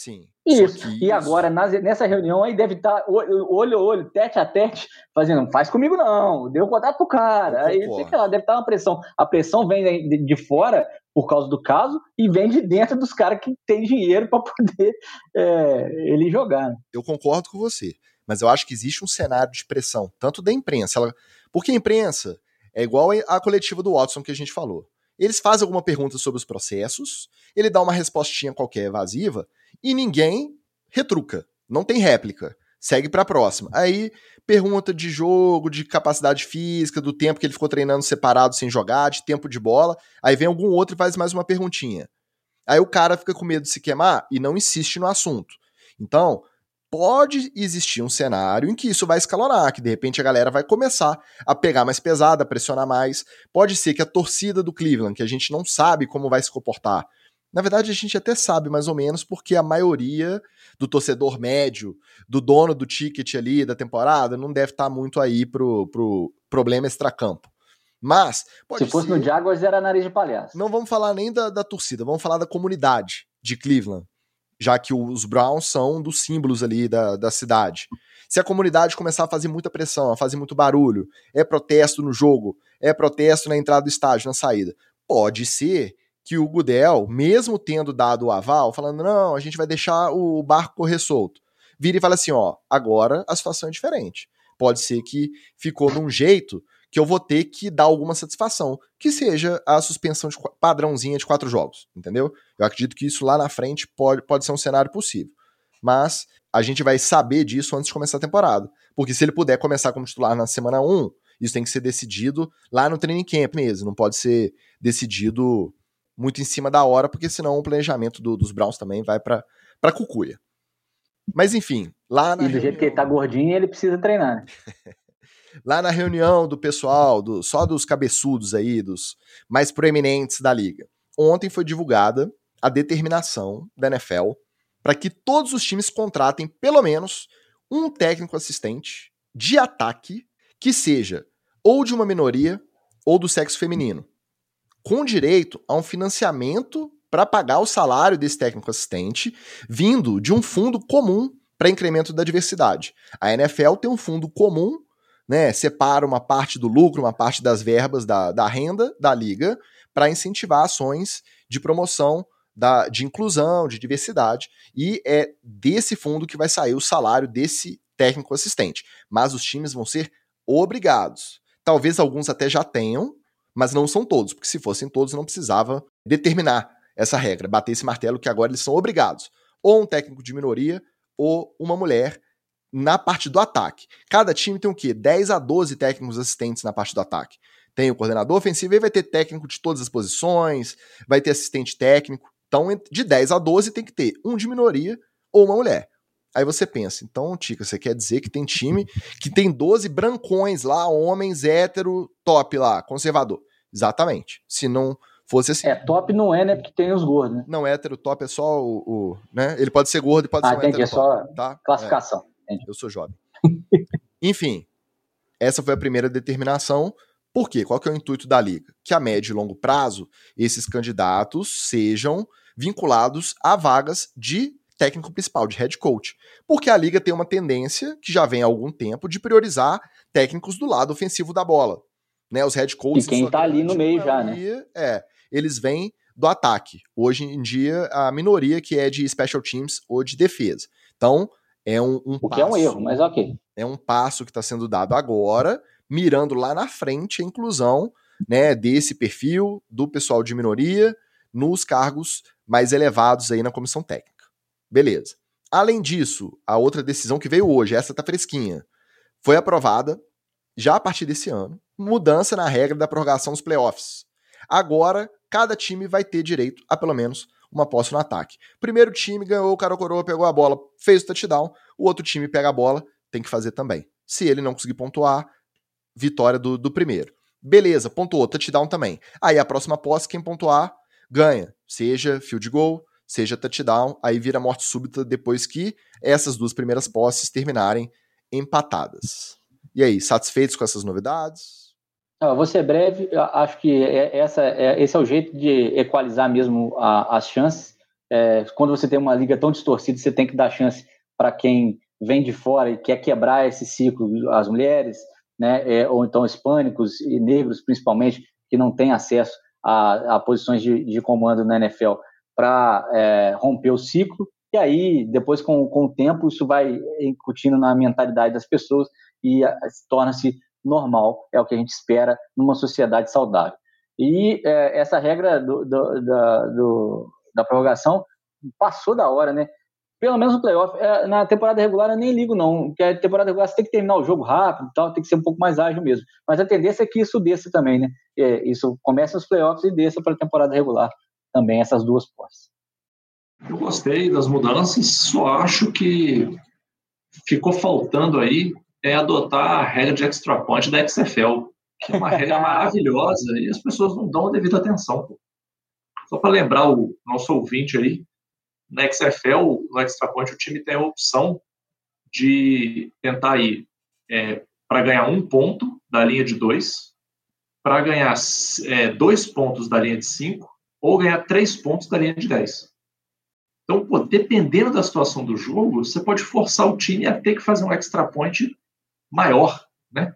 Sim. Isso. E agora, nessa reunião aí, deve estar tá olho a olho, tete a tete, fazendo, não faz comigo não, deu contato pro cara. Aí, sei lá, deve estar tá uma pressão. A pressão vem de, de fora por causa do caso e vem de dentro dos caras que têm dinheiro para poder é, ele jogar. Eu concordo com você, mas eu acho que existe um cenário de pressão, tanto da imprensa, ela... porque a imprensa é igual a coletiva do Watson que a gente falou. Eles fazem alguma pergunta sobre os processos, ele dá uma respostinha qualquer evasiva e ninguém retruca, não tem réplica. Segue para a próxima. Aí pergunta de jogo, de capacidade física, do tempo que ele ficou treinando separado sem jogar, de tempo de bola. Aí vem algum outro e faz mais uma perguntinha. Aí o cara fica com medo de se queimar e não insiste no assunto. Então, pode existir um cenário em que isso vai escalonar, que de repente a galera vai começar a pegar mais pesada, a pressionar mais. Pode ser que a torcida do Cleveland, que a gente não sabe como vai se comportar, na verdade, a gente até sabe mais ou menos, porque a maioria do torcedor médio, do dono do ticket ali da temporada, não deve estar tá muito aí pro, pro problema extracampo. Mas. Se fosse ser... no Jaguars, era nariz de palhaço. Não vamos falar nem da, da torcida, vamos falar da comunidade de Cleveland, já que os Browns são dos símbolos ali da, da cidade. Se a comunidade começar a fazer muita pressão, a fazer muito barulho, é protesto no jogo, é protesto na entrada do estádio, na saída, pode ser que o Gudel, mesmo tendo dado o aval, falando, não, a gente vai deixar o barco correr solto, vira e fala assim, ó, agora a situação é diferente. Pode ser que ficou de um jeito que eu vou ter que dar alguma satisfação, que seja a suspensão de padrãozinha de quatro jogos, entendeu? Eu acredito que isso lá na frente pode, pode ser um cenário possível. Mas a gente vai saber disso antes de começar a temporada. Porque se ele puder começar como titular na semana 1, isso tem que ser decidido lá no training camp mesmo. Não pode ser decidido muito em cima da hora, porque senão o planejamento do, dos Browns também vai para pra cucuia. Mas enfim, lá na. E do reunião... jeito que ele tá gordinho, ele precisa treinar, né? lá na reunião do pessoal, do, só dos cabeçudos aí, dos mais proeminentes da liga. Ontem foi divulgada a determinação da NFL para que todos os times contratem pelo menos um técnico assistente de ataque que seja ou de uma minoria ou do sexo feminino, com direito a um financiamento para pagar o salário desse técnico assistente, vindo de um fundo comum para incremento da diversidade. A NFL tem um fundo comum, né, separa uma parte do lucro, uma parte das verbas da, da renda da liga para incentivar ações de promoção da, de inclusão, de diversidade, e é desse fundo que vai sair o salário desse técnico assistente. Mas os times vão ser obrigados. Talvez alguns até já tenham, mas não são todos, porque se fossem todos não precisava determinar essa regra, bater esse martelo que agora eles são obrigados. Ou um técnico de minoria, ou uma mulher na parte do ataque. Cada time tem o quê? 10 a 12 técnicos assistentes na parte do ataque. Tem o coordenador ofensivo e vai ter técnico de todas as posições, vai ter assistente técnico. Então, de 10 a 12 tem que ter um de minoria ou uma mulher. Aí você pensa, então, Tica, você quer dizer que tem time que tem 12 brancões lá, homens hétero, top lá, conservador. Exatamente. Se não fosse assim. É, top não é, né? Porque tem os gordos, né? Não, hétero, top é só o. o né? Ele pode ser gordo e pode ah, ser um entendi, hétero. é só tá? classificação. É. Eu sou jovem. Enfim, essa foi a primeira determinação. Por quê? Qual que é o intuito da liga? Que a médio e longo prazo, esses candidatos sejam vinculados a vagas de técnico principal, de head coach. Porque a liga tem uma tendência, que já vem há algum tempo, de priorizar técnicos do lado ofensivo da bola. Né, os head coaches. E quem tá ali no meio já, né? É, eles vêm do ataque. Hoje em dia, a minoria que é de special teams ou de defesa. Então, é um, um o passo, que é um erro, mas ok. É um passo que está sendo dado agora, mirando lá na frente a inclusão né, desse perfil do pessoal de minoria nos cargos mais elevados aí na comissão técnica. Beleza. Além disso, a outra decisão que veio hoje, essa tá fresquinha, foi aprovada já a partir desse ano, mudança na regra da prorrogação dos playoffs. Agora, cada time vai ter direito a pelo menos uma posse no ataque. Primeiro time ganhou, o cara coroa, pegou a bola, fez o touchdown, o outro time pega a bola, tem que fazer também. Se ele não conseguir pontuar, vitória do, do primeiro. Beleza, pontuou, touchdown também. Aí a próxima posse, quem pontuar, ganha. Seja field goal, seja touchdown, aí vira morte súbita depois que essas duas primeiras posses terminarem empatadas. E aí, satisfeitos com essas novidades? Eu vou ser breve, acho que é, essa, é, esse é o jeito de equalizar mesmo a, as chances. É, quando você tem uma liga tão distorcida, você tem que dar chance para quem vem de fora e quer quebrar esse ciclo, as mulheres, né, é, ou então hispânicos e negros principalmente, que não têm acesso a, a posições de, de, comando na NFL para é, romper o ciclo. E aí, depois, com, com o tempo, isso vai incutindo na mentalidade das pessoas e torna-se normal, é o que a gente espera numa sociedade saudável. E é, essa regra do, do, da, do, da prorrogação passou da hora, né? Pelo menos no playoff. É, na temporada regular eu nem ligo, não. Porque a temporada regular você tem que terminar o jogo rápido tal, tem que ser um pouco mais ágil mesmo. Mas a tendência é que isso desça também, né? É, isso começa nos playoffs e desça para a temporada regular também, essas duas posses. Eu gostei das mudanças, só acho que ficou faltando aí é adotar a regra de extra point da XFL, que é uma regra maravilhosa e as pessoas não dão a devida atenção. Pô. Só para lembrar o nosso ouvinte aí, na XFL, no Extra Point, o time tem a opção de tentar ir é, para ganhar um ponto da linha de dois, para ganhar é, dois pontos da linha de cinco, ou ganhar três pontos da linha de dez. Então, pô, dependendo da situação do jogo, você pode forçar o time a ter que fazer um extra point maior, né?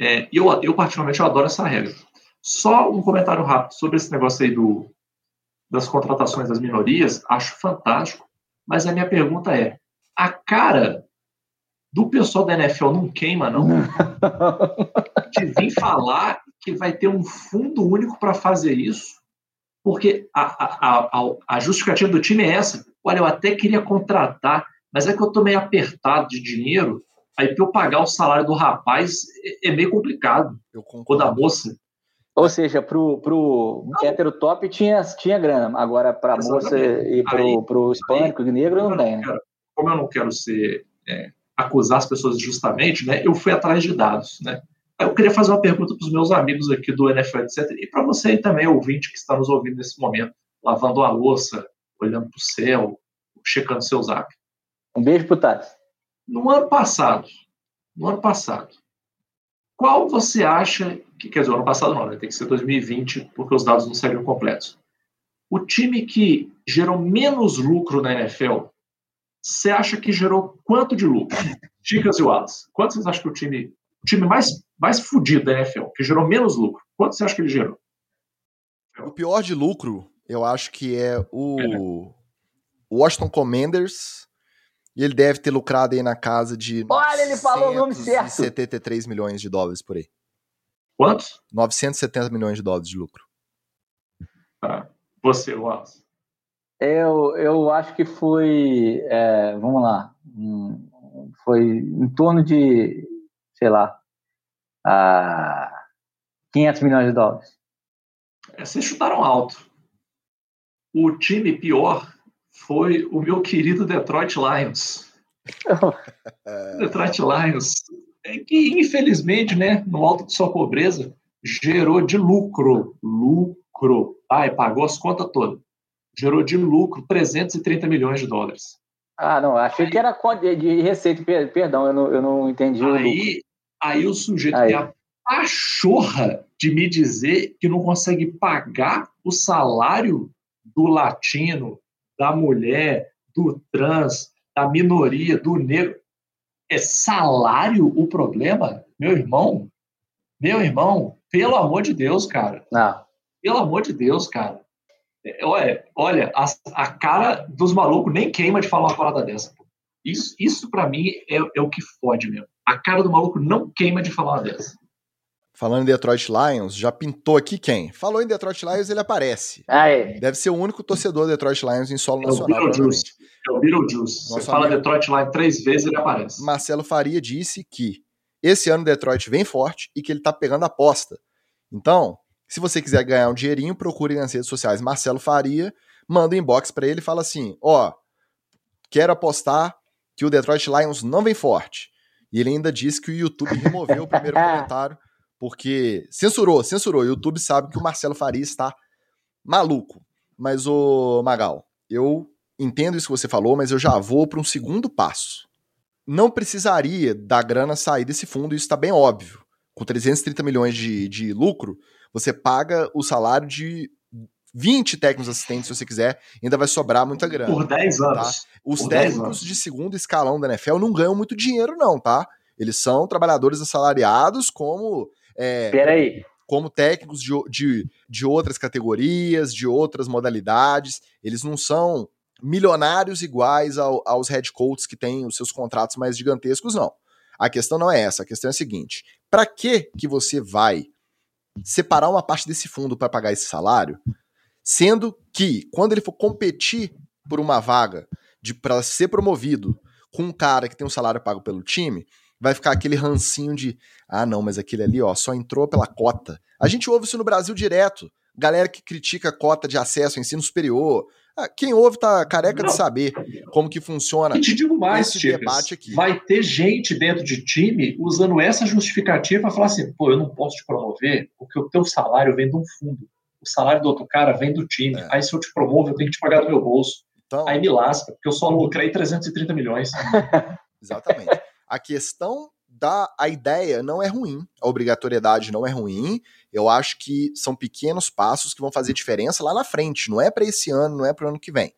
É, eu, eu, particularmente, eu adoro essa regra. Só um comentário rápido sobre esse negócio aí do, das contratações das minorias, acho fantástico, mas a minha pergunta é: a cara do pessoal da NFL não queima, não? De vir falar que vai ter um fundo único para fazer isso, porque a, a, a, a justificativa do time é essa. Olha, eu até queria contratar, mas é que eu estou meio apertado de dinheiro, aí para eu pagar o salário do rapaz é, é meio complicado. Ou da moça. Ou seja, pro, pro hétero top tinha, tinha grana, agora para moça e pro, aí, pro hispânico e negro não tem, né? Quero, como eu não quero ser é, acusar as pessoas justamente, né? Eu fui atrás de dados, né? Eu queria fazer uma pergunta para os meus amigos aqui do NFL, etc. E para você também, ouvinte que está nos ouvindo nesse momento, lavando a louça, olhando para o céu, checando seu zap. Um beijo pro Tati. No ano passado, no ano passado, qual você acha que, quer dizer, ano passado não, né? tem que ser 2020, porque os dados não saíram completos. O time que gerou menos lucro na NFL, você acha que gerou quanto de lucro? Chicas e Wallace. Quanto vocês acham que o time, o time mais, mais fudido da NFL, que gerou menos lucro, quanto você acha que ele gerou? O pior de lucro, eu acho que é o é. Washington Commanders e ele deve ter lucrado aí na casa de. Olha, ele falou o nome certo. 73 milhões de dólares por aí. Quantos? 970 milhões de dólares de lucro. Ah, você, Wallace. Eu, eu acho que foi. É, vamos lá. foi em torno de, sei lá, a 500 milhões de dólares. É, vocês chutaram alto. O time pior foi o meu querido Detroit Lions. Detroit Lions, é que infelizmente, né, no alto de sua pobreza, gerou de lucro, lucro, ai, pagou as contas todas. Gerou de lucro 330 milhões de dólares. Ah, não, achei aí, que era de receita, perdão, eu não, eu não entendi. Aí, aí o sujeito aí. tem a pachorra de me dizer que não consegue pagar o salário do latino, da mulher, do trans, da minoria, do negro. É salário o problema? Meu irmão, meu irmão, pelo amor de Deus, cara. Não. Pelo amor de Deus, cara. É, olha, olha a, a cara dos malucos nem queima de falar uma parada dessa. Isso, isso para mim é, é, o que fode mesmo. A cara do maluco não queima de falar uma dessa. Falando em Detroit Lions, já pintou aqui quem? Falou em Detroit Lions, ele aparece. Ah, é. Deve ser o único torcedor do Detroit Lions em solo é nacional. O Beetlejuice. É o Beetlejuice. Você fala amigo... Detroit Lions três vezes, ele aparece. Marcelo Faria disse que esse ano Detroit vem forte e que ele tá pegando aposta. Então, se você quiser ganhar um dinheirinho, procure nas redes sociais Marcelo Faria, manda um inbox para ele e fala assim: ó, quero apostar que o Detroit Lions não vem forte. E ele ainda disse que o YouTube removeu o primeiro comentário porque censurou, censurou. O YouTube sabe que o Marcelo Faria está maluco. Mas, o Magal, eu entendo isso que você falou, mas eu já vou para um segundo passo. Não precisaria da grana sair desse fundo, isso está bem óbvio. Com 330 milhões de, de lucro, você paga o salário de 20 técnicos assistentes, se você quiser, ainda vai sobrar muita grana. Por 10 tá? anos. Tá? Os Por técnicos de segundo escalão da NFL não ganham muito dinheiro, não, tá? Eles são trabalhadores assalariados como é, Peraí. Como técnicos de, de, de outras categorias, de outras modalidades, eles não são milionários iguais ao, aos head coaches que têm os seus contratos mais gigantescos, não. A questão não é essa, a questão é a seguinte: para que que você vai separar uma parte desse fundo para pagar esse salário, sendo que quando ele for competir por uma vaga de para ser promovido com um cara que tem um salário pago pelo time, vai ficar aquele rancinho de ah, não, mas aquele ali, ó, só entrou pela cota. A gente ouve isso no Brasil direto. Galera que critica a cota de acesso ao ensino superior. Ah, quem ouve tá careca não. de saber como que funciona e te digo mais, esse debate aqui. Vai ter gente dentro de time usando essa justificativa para falar assim, pô, eu não posso te promover porque o teu salário vem de um fundo. O salário do outro cara vem do time. É. Aí se eu te promovo, eu tenho que te pagar do meu bolso. Então... Aí me lasca, porque eu só lucrei 330 milhões. Exatamente a questão da a ideia não é ruim, a obrigatoriedade não é ruim. Eu acho que são pequenos passos que vão fazer diferença lá na frente. Não é para esse ano, não é para o ano que vem.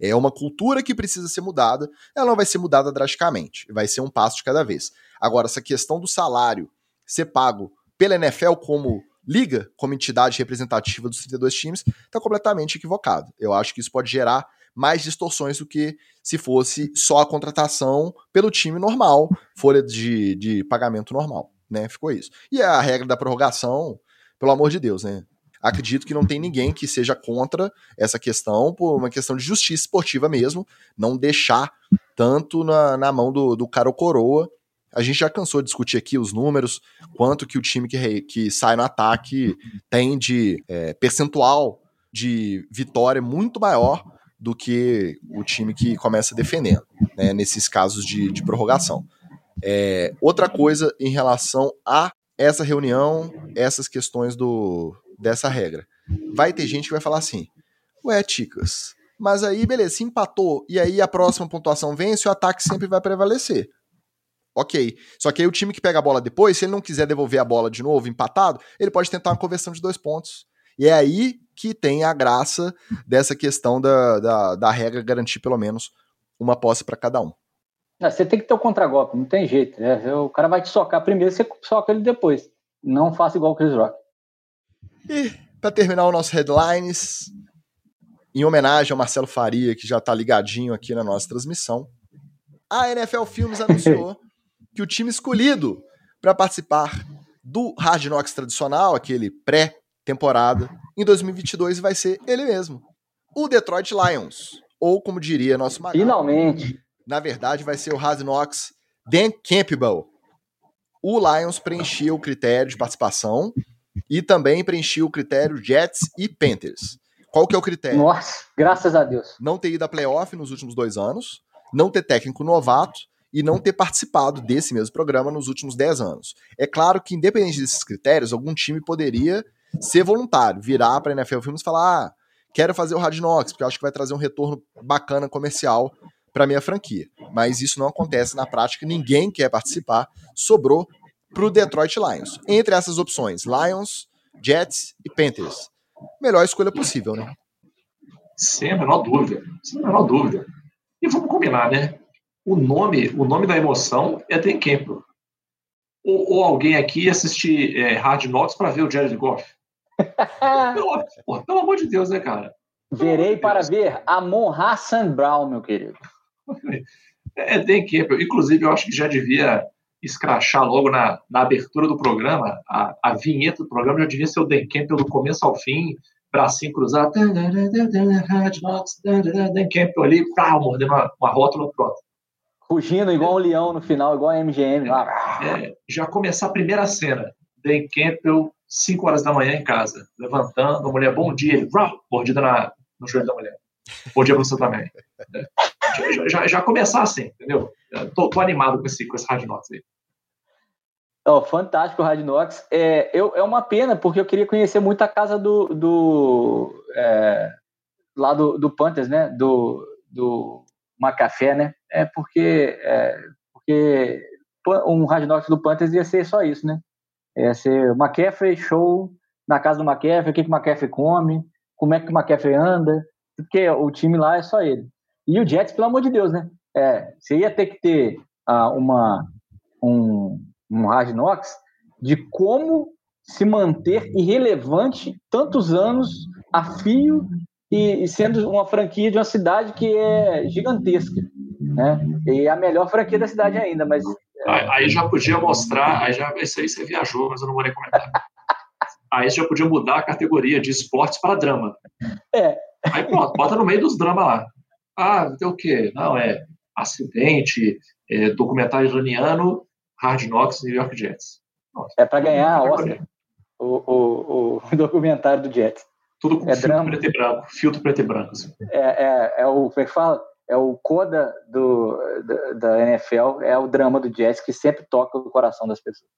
É uma cultura que precisa ser mudada. Ela não vai ser mudada drasticamente. Vai ser um passo de cada vez. Agora, essa questão do salário ser pago pela NFL como liga como entidade representativa dos 32 times, está completamente equivocado. Eu acho que isso pode gerar mais distorções do que se fosse só a contratação pelo time normal, folha de, de pagamento normal, né? Ficou isso. E a regra da prorrogação, pelo amor de Deus, né? Acredito que não tem ninguém que seja contra essa questão, por uma questão de justiça esportiva mesmo, não deixar tanto na, na mão do, do cara ou coroa. A gente já cansou de discutir aqui os números, quanto que o time que, que sai no ataque tem de é, percentual de vitória muito maior do que o time que começa defendendo, né, nesses casos de, de prorrogação. É, outra coisa em relação a essa reunião, essas questões do, dessa regra. Vai ter gente que vai falar assim: Ué, Ticas, mas aí, beleza, se empatou e aí a próxima pontuação vence, o ataque sempre vai prevalecer. Ok. Só que aí o time que pega a bola depois, se ele não quiser devolver a bola de novo empatado, ele pode tentar uma conversão de dois pontos. E é aí que tem a graça dessa questão da, da, da regra garantir pelo menos uma posse para cada um. Ah, você tem que ter o contragolpe, não tem jeito. Né? O cara vai te socar primeiro, você soca ele depois. Não faça igual o Chris Rock. E para terminar o nosso headlines, em homenagem ao Marcelo Faria, que já está ligadinho aqui na nossa transmissão, a NFL Filmes anunciou que o time escolhido para participar do Hard Knocks tradicional, aquele pré-temporada, em 2022 vai ser ele mesmo, o Detroit Lions, ou como diria nosso Magal, Finalmente. Na verdade, vai ser o Knocks Dan Campbell. O Lions preenchia o critério de participação e também preenchia o critério Jets e Panthers. Qual que é o critério? Nossa, graças a Deus. Não ter ido a playoff nos últimos dois anos, não ter técnico novato e não ter participado desse mesmo programa nos últimos dez anos. É claro que, independente desses critérios, algum time poderia ser voluntário, virar para a NFL Filmes e falar: ah, quero fazer o Knocks, porque eu acho que vai trazer um retorno bacana comercial para minha franquia. Mas isso não acontece na prática, ninguém quer participar. Sobrou para o Detroit Lions. Entre essas opções, Lions, Jets e Panthers. Melhor escolha possível, né? Sem a menor dúvida. Sem a menor dúvida. E vamos combinar, né? O nome, o nome da emoção é Dan Campbell. Ou, ou alguém aqui assistir é, Hard Knocks para ver o Jared Goff. Pelo, pô, pelo amor de Deus, né, cara? Verei para ver Amon Hassan Brown, meu querido. É, Dan Campbell. Inclusive, eu acho que já devia escrachar logo na, na abertura do programa, a, a vinheta do programa já devia ser o Dan Campbell do começo ao fim, bracinho cruzado, Dan Campbell ali, pá, mordendo uma, uma rótula pronta. Fugindo igual um leão no final, igual a MGM. É, já começar a primeira cena, Dan Campbell, 5 horas da manhã em casa, levantando, a mulher, bom dia, ele, mordida na, no joelho da mulher. Bom dia pra você também. É. Já, já, já, começar assim, entendeu? Tô, tô, animado com esse, com esse Hard Knocks aí. Oh, fantástico o Knocks. É, eu, é uma pena, porque eu queria conhecer muito a casa do. do é, lá do, do Panthers, né? Do, do Macafé, né? É porque, é, porque um Knocks do Panthers ia ser só isso, né? Ia ser o show na casa do McCaffrey, o que, que o McCaffrey come, como é que o McCaffrey anda, porque o time lá é só ele. E o Jets, pelo amor de Deus, né? É, você ia ter que ter uh, uma, um, um Knocks de como se manter irrelevante tantos anos a fio e, e, sendo uma franquia de uma cidade que é gigantesca, né? E é a melhor franquia da cidade ainda, mas é... aí já podia mostrar, aí já isso aí você viajou, mas eu não vou nem comentar. aí você já podia mudar a categoria de esportes para drama. É. Aí pronto, bota no meio dos dramas lá. Ah, tem o quê? Não, é acidente, é, documentário iraniano, Hard Knocks, New York Jets. Nossa, é para ganhar a Oscar, o, o, o, documentário do Jets. Tudo com é filtro drama. preto e branco, filtro preto e branco. Assim. É, é, é o, como é que fala? É o coda do, da, da NFL, é o drama do Jets que sempre toca o coração das pessoas.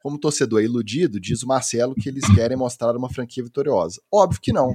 Como torcedor iludido, diz o Marcelo que eles querem mostrar uma franquia vitoriosa. Óbvio que não.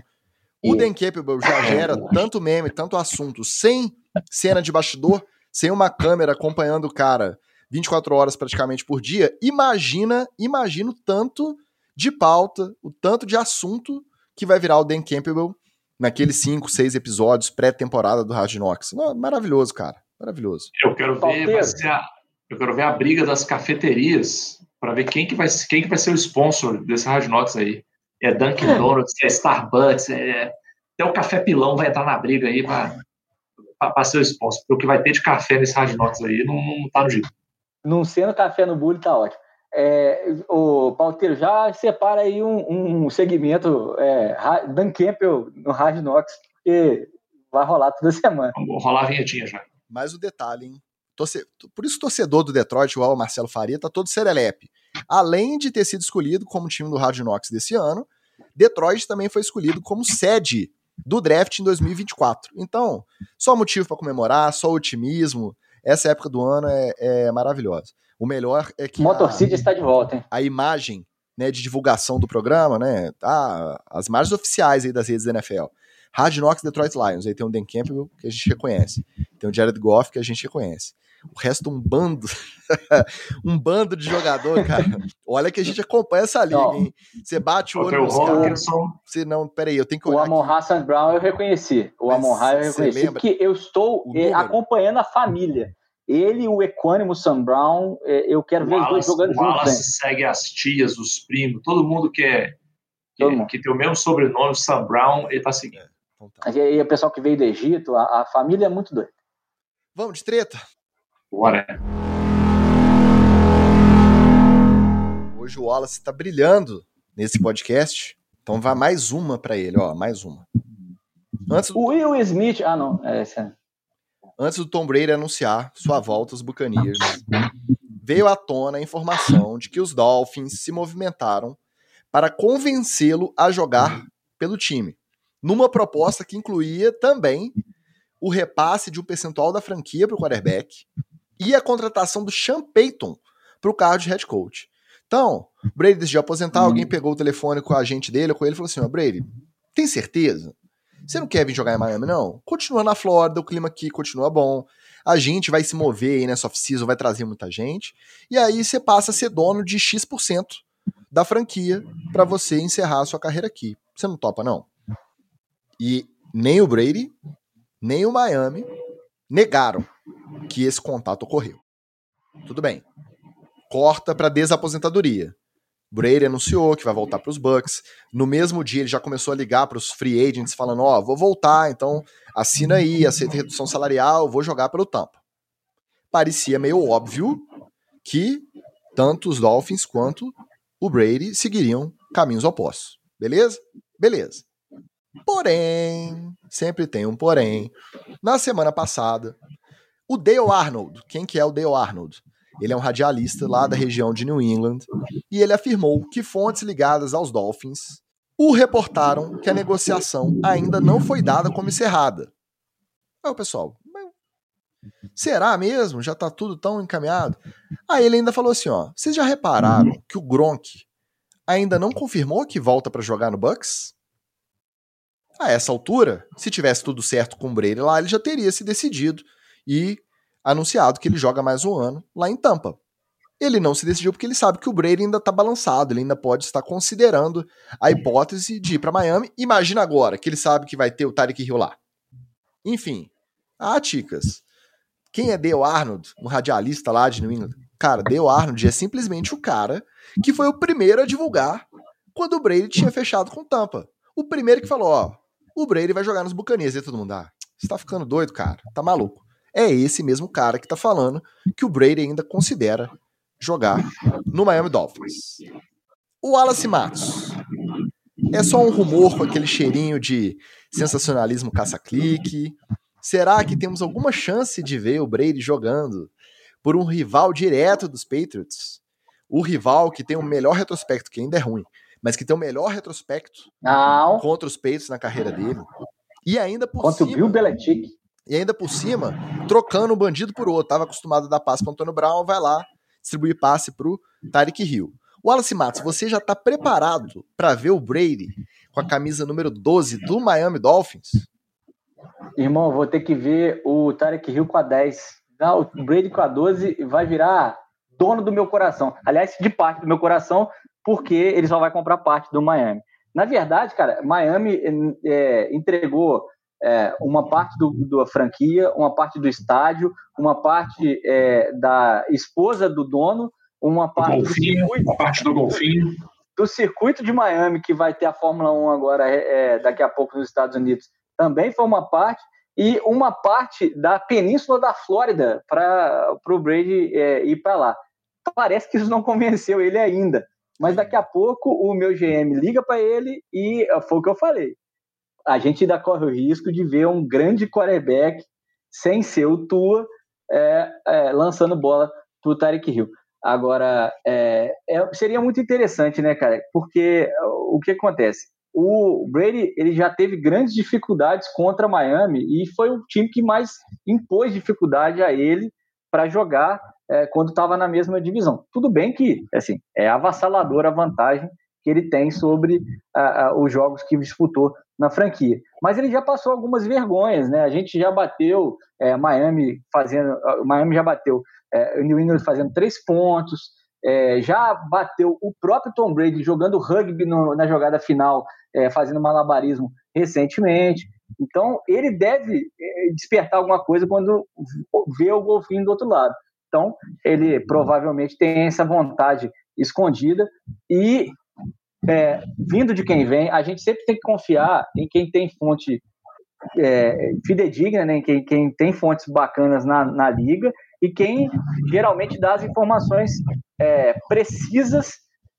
O Dan Capable já gera tanto meme, tanto assunto, sem cena de bastidor, sem uma câmera acompanhando o cara 24 horas praticamente por dia. Imagina, imagina o tanto de pauta, o tanto de assunto que vai virar o Dan Campbell naqueles 5, 6 episódios pré-temporada do Knocks. Maravilhoso, cara. Maravilhoso. Eu quero ver, a, eu quero ver a briga das cafeterias para ver quem que, vai, quem que vai ser o sponsor desse Knocks aí. É Dunkin' Donuts, é Starbucks, é, até o Café Pilão vai entrar na briga aí para ser o sponsor. Porque o que vai ter de café nesse Knocks aí não, não tá no jeito. Não sendo café no bullying tá ótimo. É, o Palteiro já separa aí um, um segmento é, Dan Campbell no Hard Knocks, porque vai rolar toda semana. Vamos rolar a vinhetinha já. Mais o detalhe, hein? Torce... Por isso o torcedor do Detroit, o Marcelo Faria, tá todo serelepe. Além de ter sido escolhido como time do Hard Knocks desse ano, Detroit também foi escolhido como sede do draft em 2024. Então, só motivo para comemorar, só otimismo. Essa época do ano é, é maravilhosa. O melhor é que. Motor City está de volta, hein? A imagem né, de divulgação do programa, né? Ah, as imagens oficiais aí das redes da NFL. Hard Knocks Detroit Lions. Aí tem o Dan Campbell, que a gente reconhece. Tem o Jared Goff, que a gente reconhece. O resto, um bando. um bando de jogador, cara. Olha que a gente acompanha essa liga, não. hein? Você bate o olho nos caras. Você não, peraí, eu tenho que olhar. O Amon Hassan Brown eu reconheci. O Amon Hassan eu reconheci. Porque eu estou eh, acompanhando a família. Ele e o Equânimo Sam Brown, eh, eu quero o ver Wallace, os dois jogando o juntos. Wallace segue as tias, os primos, todo mundo que é. Que, que tem o mesmo sobrenome, Sam Brown, ele tá seguindo. É, então tá. E o pessoal que veio do Egito, a, a família é muito doida. Vamos de treta? Bora. Hoje o Wallace está brilhando nesse podcast. Então vai mais uma para ele, ó, mais uma. Antes do... O Will Smith, ah não, é esse. Antes do Tom Brady anunciar sua volta aos Buccaneers, veio à tona a informação de que os Dolphins se movimentaram para convencê-lo a jogar pelo time, numa proposta que incluía também o repasse de um percentual da franquia para o quarterback e a contratação do Sean Payton para o cargo de head coach. Então, Brady decidiu aposentar, alguém pegou o telefone com a agente dele, com ele e falou assim: ó, Brady, tem certeza? Você não quer vir jogar em Miami, não? Continua na Flórida, o clima aqui continua bom. A gente vai se mover aí nessa off-season, vai trazer muita gente. E aí você passa a ser dono de X% da franquia para você encerrar a sua carreira aqui. Você não topa, não? E nem o Brady, nem o Miami negaram que esse contato ocorreu. Tudo bem. Corta para desaposentadoria. Brady anunciou que vai voltar para os Bucks. No mesmo dia, ele já começou a ligar para os free agents, falando: Ó, oh, vou voltar, então assina aí, aceita redução salarial, vou jogar pelo Tampa. Parecia meio óbvio que tanto os Dolphins quanto o Brady seguiriam caminhos opostos. Beleza? Beleza. Porém, sempre tem um porém. Na semana passada, o Dale Arnold, quem que é o Dale Arnold? Ele é um radialista lá da região de New England e ele afirmou que fontes ligadas aos Dolphins o reportaram que a negociação ainda não foi dada como encerrada. Aí o pessoal, será mesmo? Já tá tudo tão encaminhado? Aí ele ainda falou assim, ó, vocês já repararam que o Gronk ainda não confirmou que volta para jogar no Bucks? A essa altura, se tivesse tudo certo com o Brady lá, ele já teria se decidido e anunciado que ele joga mais um ano lá em Tampa. Ele não se decidiu porque ele sabe que o Brady ainda está balançado, ele ainda pode estar considerando a hipótese de ir para Miami. Imagina agora que ele sabe que vai ter o Tarek Hill lá. Enfim, ah, Ticas. Quem é Dale Arnold, um radialista lá de New England? Cara, Dale Arnold é simplesmente o cara que foi o primeiro a divulgar quando o Brady tinha fechado com Tampa. O primeiro que falou, ó, o Brady vai jogar nos Buccaneers. E todo mundo, ah, você tá ficando doido, cara, tá maluco é esse mesmo cara que está falando que o Brady ainda considera jogar no Miami Dolphins. O Wallace Matos. É só um rumor com aquele cheirinho de sensacionalismo caça-clique? Será que temos alguma chance de ver o Brady jogando por um rival direto dos Patriots? O rival que tem o melhor retrospecto, que ainda é ruim, mas que tem o melhor retrospecto Não. contra os Patriots na carreira dele. E ainda por contra cima, o Bill Belichick. E ainda por cima, trocando um bandido por outro. Tava acostumado a dar passe para Antônio Brown, vai lá distribuir passe pro Tarek Hill. Wallace Matos, você já está preparado para ver o Brady com a camisa número 12 do Miami Dolphins? Irmão, vou ter que ver o Tarek Hill com a 10. Não, o Brady com a 12 vai virar dono do meu coração. Aliás, de parte do meu coração, porque ele só vai comprar parte do Miami. Na verdade, cara, Miami é, entregou é, uma parte do, da franquia, uma parte do estádio, uma parte é, da esposa do dono, uma parte golfinho, do circuito, parte do golfinho. Do circuito de Miami, que vai ter a Fórmula 1 agora, é, é, daqui a pouco nos Estados Unidos, também foi uma parte, e uma parte da península da Flórida para o Brady é, ir para lá. Parece que isso não convenceu ele ainda, mas daqui a pouco o meu GM liga para ele e foi o que eu falei. A gente ainda corre o risco de ver um grande quarterback sem ser o Tua é, é, lançando bola para o Tarek Hill. Agora, é, é, seria muito interessante, né, cara? Porque o que acontece? O Brady ele já teve grandes dificuldades contra Miami e foi o time que mais impôs dificuldade a ele para jogar é, quando estava na mesma divisão. Tudo bem que assim é avassaladora a vantagem que ele tem sobre a, a, os jogos que disputou na franquia. Mas ele já passou algumas vergonhas, né? A gente já bateu é, Miami fazendo, Miami já bateu é, New England fazendo três pontos, é, já bateu o próprio Tom Brady jogando rugby no, na jogada final, é, fazendo malabarismo recentemente. Então ele deve é, despertar alguma coisa quando vê o golfinho do outro lado. Então ele provavelmente tem essa vontade escondida e é, vindo de quem vem, a gente sempre tem que confiar em quem tem fonte é, fidedigna, né? quem, quem tem fontes bacanas na, na liga e quem geralmente dá as informações é, precisas,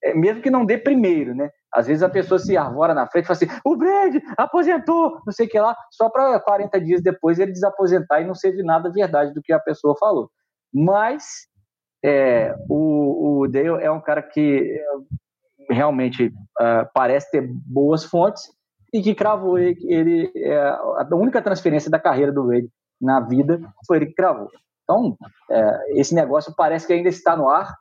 é, mesmo que não dê primeiro, né? Às vezes a pessoa se arvora na frente e fala assim: o Brady aposentou, não sei o que lá, só para 40 dias depois ele desaposentar e não ser de nada verdade do que a pessoa falou. Mas é, o, o Dale é um cara que realmente uh, parece ter boas fontes e que cravou ele, ele é, a única transferência da carreira do Wade na vida foi ele que cravou. Então, é, esse negócio parece que ainda está no ar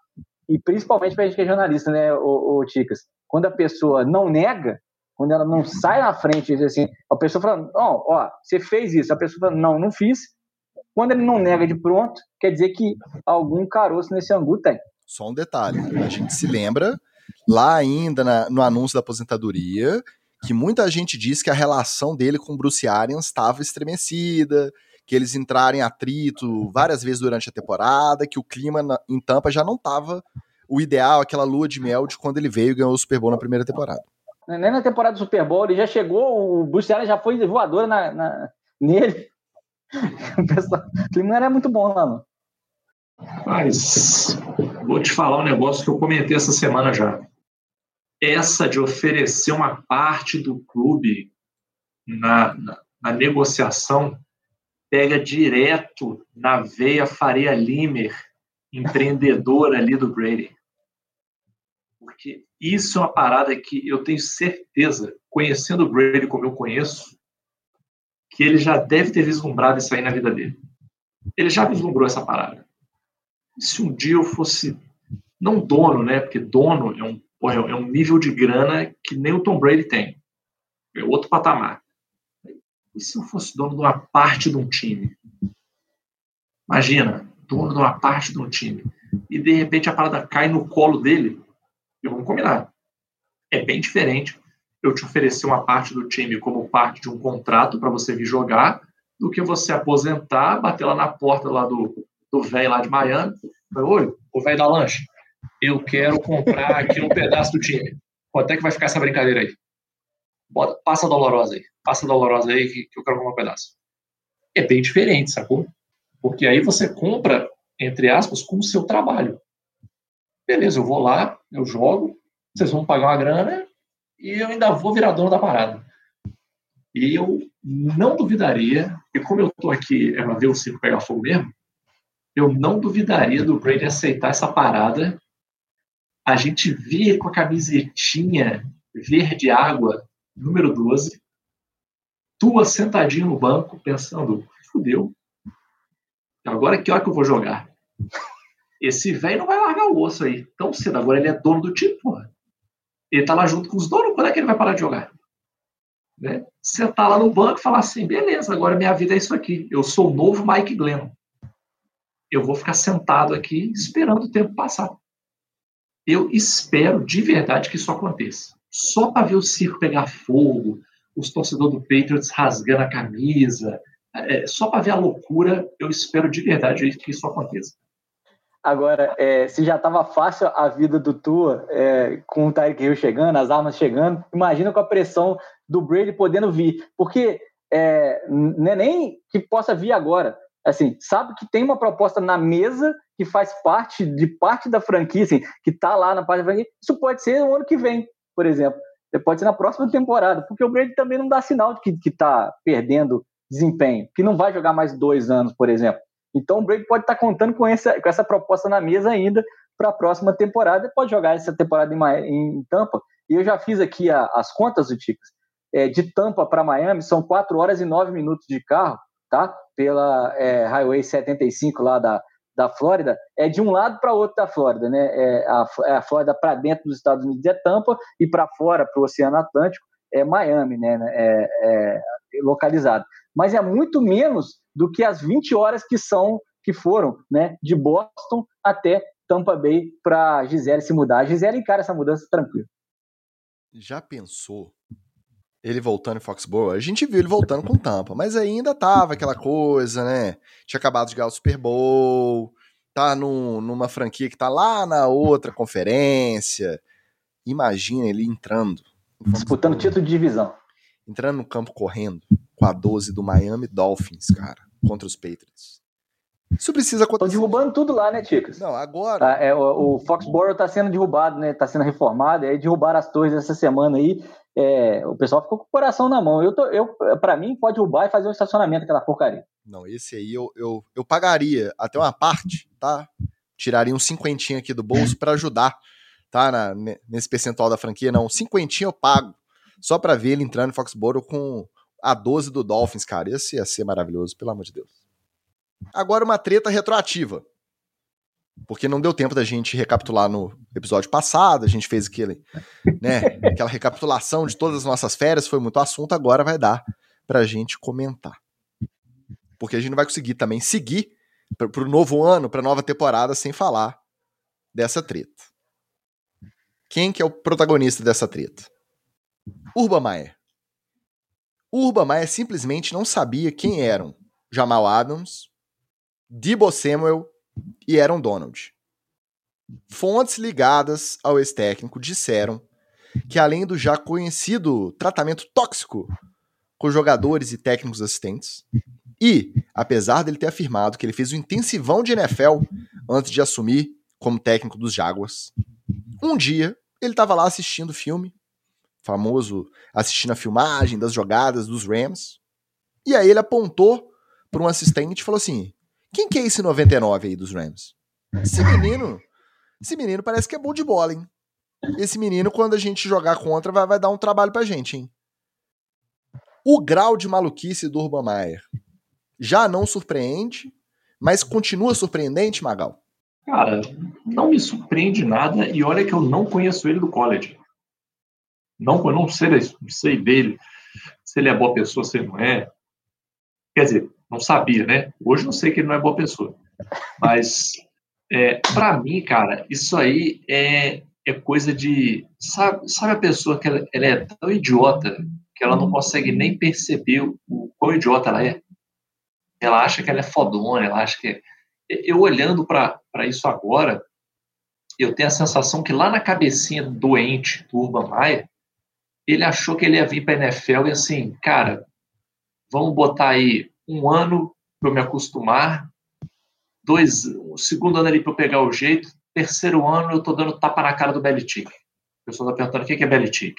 e principalmente para a gente que é jornalista, né, o, o Ticas? Quando a pessoa não nega, quando ela não sai na frente e diz assim, a pessoa fala, ó, ó, você fez isso, a pessoa fala, não, não fiz. Quando ele não nega de pronto, quer dizer que algum caroço nesse angu tem. Só um detalhe, a gente se lembra lá ainda na, no anúncio da aposentadoria, que muita gente disse que a relação dele com Bruce Arians estava estremecida, que eles entraram em atrito várias vezes durante a temporada, que o clima na, em Tampa já não estava o ideal, aquela lua de mel de quando ele veio e ganhou o Super Bowl na primeira temporada. Nem na temporada do Super Bowl, ele já chegou, o Bruce Arians já foi voador na, na, nele. o clima não era muito bom lá. Mas vou te falar um negócio que eu comentei essa semana já. Essa de oferecer uma parte do clube na, na, na negociação pega direto na veia Faria Limer, empreendedora ali do Brady. Porque isso é uma parada que eu tenho certeza, conhecendo o Brady como eu conheço, que ele já deve ter vislumbrado isso aí na vida dele. Ele já vislumbrou essa parada se um dia eu fosse, não dono, né? Porque dono é um, é um nível de grana que nem o Tom Brady tem. É outro patamar. E se eu fosse dono de uma parte de um time? Imagina, dono de uma parte de um time. E de repente a parada cai no colo dele. E vamos combinar. É bem diferente eu te oferecer uma parte do time como parte de um contrato para você vir jogar, do que você aposentar, bater lá na porta lá do, do velho lá de Miami. Falei, oi, o velho da lanche, eu quero comprar aqui um pedaço do time. Quanto é que vai ficar essa brincadeira aí? Bota, passa dolorosa aí. Passa dolorosa aí que, que eu quero comprar um pedaço. É bem diferente, sacou? Porque aí você compra, entre aspas, com o seu trabalho. Beleza, eu vou lá, eu jogo, vocês vão pagar uma grana e eu ainda vou virar dono da parada. E eu não duvidaria, e como eu tô aqui é ver o circo pegar fogo mesmo, eu não duvidaria do Brady aceitar essa parada. A gente vê com a camisetinha verde água, número 12, tua sentadinho no banco, pensando, fudeu. Agora que hora que eu vou jogar? Esse velho não vai largar o osso aí tão cedo. Agora ele é dono do time, porra. Ele tá lá junto com os donos, quando é que ele vai parar de jogar? Né? Sentar lá no banco e falar assim, beleza, agora minha vida é isso aqui. Eu sou o novo Mike Glennon eu vou ficar sentado aqui esperando o tempo passar. Eu espero de verdade que isso aconteça. Só para ver o circo pegar fogo, os torcedores do Patriots rasgando a camisa, é, só para ver a loucura, eu espero de verdade que isso aconteça. Agora, é, se já estava fácil a vida do Tua, é, com o Tyreek Hill chegando, as armas chegando, imagina com a pressão do Brady podendo vir. Porque é, não é nem que possa vir agora. Assim, sabe que tem uma proposta na mesa que faz parte de parte da franquia, assim, que está lá na parte da franquia. Isso pode ser o ano que vem, por exemplo. Pode ser na próxima temporada, porque o Brady também não dá sinal de que está perdendo desempenho, que não vai jogar mais dois anos, por exemplo. Então o Brady pode estar tá contando com essa, com essa proposta na mesa ainda para a próxima temporada. Pode jogar essa temporada em, em Tampa. E eu já fiz aqui a, as contas do Ticas. É, de Tampa para Miami são 4 horas e 9 minutos de carro, tá? Pela é, Highway 75 lá da, da Flórida. É de um lado para outro da Flórida, né? É a, é a Flórida para dentro dos Estados Unidos é Tampa e para fora, para o Oceano Atlântico, é Miami, né? É, é localizado. Mas é muito menos do que as 20 horas que são que foram, né, de Boston até Tampa Bay para Gisele se mudar. A Gisele encara essa mudança tranquilo. Já pensou ele voltando em Foxborough? A gente viu ele voltando com Tampa, mas ainda tava aquela coisa, né? Tinha acabado de ganhar o Super Bowl, tá num, numa franquia que tá lá na outra conferência. Imagina ele entrando. Disputando título de divisão. Entrando no campo correndo com a 12 do Miami Dolphins, cara, contra os Patriots. Isso precisa acontecer. Estão derrubando tudo lá, né, Ticas? Não, agora. Ah, é, o, o Foxborough está sendo derrubado, né? Está sendo reformado. Aí derrubaram as torres essa semana aí. É, o pessoal ficou com o coração na mão. Eu, tô, eu para mim, pode derrubar e fazer um estacionamento aquela porcaria. Não, esse aí eu, eu, eu pagaria até uma parte, tá? Tiraria um cinquentinho aqui do bolso para ajudar, tá? Na, nesse percentual da franquia. Não, cinquentinho eu pago. Só para ver ele entrando em Foxborough com a 12 do Dolphins, cara. Esse ia ser maravilhoso, pelo amor de Deus. Agora uma treta retroativa. Porque não deu tempo da gente recapitular no episódio passado, a gente fez aquele, né, aquela recapitulação de todas as nossas férias, foi muito assunto, agora vai dar pra gente comentar. Porque a gente não vai conseguir também seguir pro novo ano, pra nova temporada, sem falar dessa treta. Quem que é o protagonista dessa treta? Meyer. Urban Meyer simplesmente não sabia quem eram Jamal Adams, Debo Samuel e Aaron Donald. Fontes ligadas ao ex-técnico disseram que, além do já conhecido tratamento tóxico com jogadores e técnicos assistentes, e, apesar dele ter afirmado que ele fez um intensivão de NFL antes de assumir como técnico dos Jaguars, um dia ele estava lá assistindo o filme, famoso assistindo a filmagem das jogadas dos Rams, e aí ele apontou para um assistente e falou assim: quem que é esse 99 aí dos Rams? Esse menino, esse menino parece que é bom de bola, hein? Esse menino, quando a gente jogar contra, vai, vai dar um trabalho pra gente, hein? O grau de maluquice do Urban Meyer já não surpreende, mas continua surpreendente, Magal? Cara, não me surpreende nada e olha que eu não conheço ele do college. Não, eu não sei, não sei dele, se ele é boa pessoa, se ele não é. Quer dizer, não sabia, né? Hoje não sei que ele não é boa pessoa. Mas, é, para mim, cara, isso aí é, é coisa de. Sabe, sabe a pessoa que ela, ela, é tão idiota que ela não consegue nem perceber o, o quão idiota ela é? Ela acha que ela é fodona, ela acha que. É... Eu olhando para isso agora, eu tenho a sensação que lá na cabecinha doente do Urban Meyer, ele achou que ele ia vir para a NFL e assim, cara, vamos botar aí um ano para me acostumar, dois, o segundo ano ali para eu pegar o jeito, terceiro ano eu estou dando tapa na cara do Belichick. O pessoal está perguntando o que é Belichick.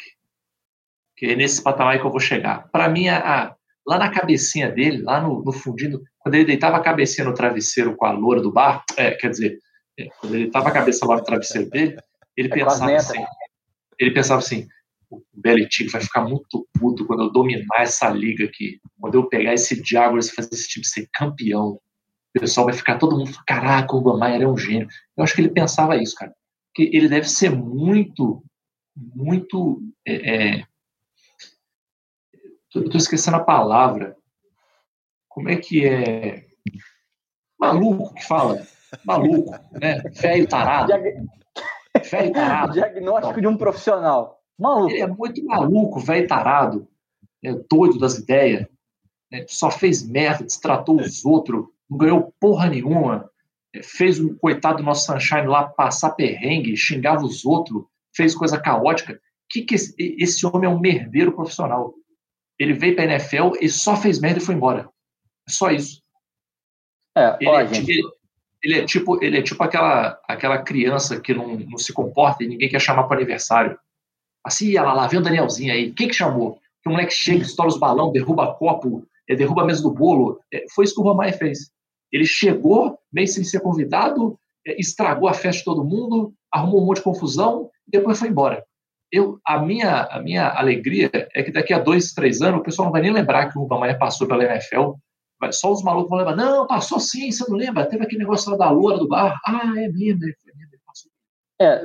Que é nesse patamar que eu vou chegar. Para mim, a, a, lá na cabecinha dele, lá no, no fundinho, quando ele deitava a cabecinha no travesseiro com a loura do bar, é, quer dizer, é, quando ele deitava a cabeça lá no travesseiro dele, ele é pensava assim, ele pensava assim, o Belichick vai ficar muito puto quando eu dominar essa liga aqui. Quando eu pegar esse Jaguars e fazer esse time ser campeão. O pessoal vai ficar todo mundo, caraca, o Urban é um gênio. Eu acho que ele pensava isso, cara. Que ele deve ser muito, muito. É, é... Tô, tô esquecendo a palavra. Como é que é? Maluco que fala. Maluco, né? Velho tarado. Diag... Velho tarado. Diagnóstico de um profissional. Maluco. Ele é muito maluco, velho tarado, é, doido das ideias. É, só fez merda, destratou os outros, não ganhou porra nenhuma. é, fez o coitado do nosso Sunshine lá passar perrengue, xingava os outros, fez coisa caótica. Que que esse, esse homem é um merdeiro profissional. Ele veio para a NFL e só fez merda e foi embora. É só isso. É, ele, ó, é, ele, ele, é tipo, ele é tipo aquela, aquela criança que não, não se comporta e ninguém quer chamar para aniversário. Assim, ela lá, vem o Danielzinho aí. Quem que chamou? Que o moleque chega, estoura os balão, derruba copo, é, derruba a mesa do bolo. É, foi isso que o Romain fez. Ele chegou, meio sem ser convidado, é, estragou a festa de todo mundo, arrumou um monte de confusão e depois foi embora. Eu, a, minha, a minha alegria é que daqui a dois, três anos o pessoal não vai nem lembrar que o Rubamaia passou pela NFL. Só os malucos vão lembrar. Não, passou sim, você não lembra? Teve aquele negócio lá da loura do bar. Ah, é mesmo, foi mesmo, ele passou. É,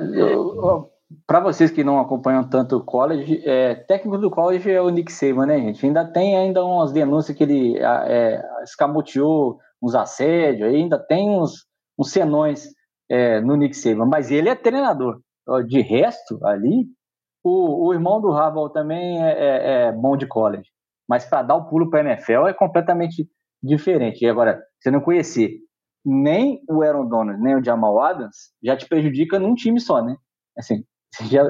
para vocês que não acompanham tanto o college, é, técnico do college é o Nick Saban, né, gente? Ainda tem ainda umas denúncias que ele é, escamoteou uns assédios, ainda tem uns, uns senões é, no Nick Saban, mas ele é treinador. De resto, ali, o, o irmão do Harbaugh também é, é, é bom de college, mas para dar o pulo para a NFL é completamente diferente. E agora, você não conhecer nem o Aaron Donald, nem o Jamal Adams, já te prejudica num time só, né? Assim, já,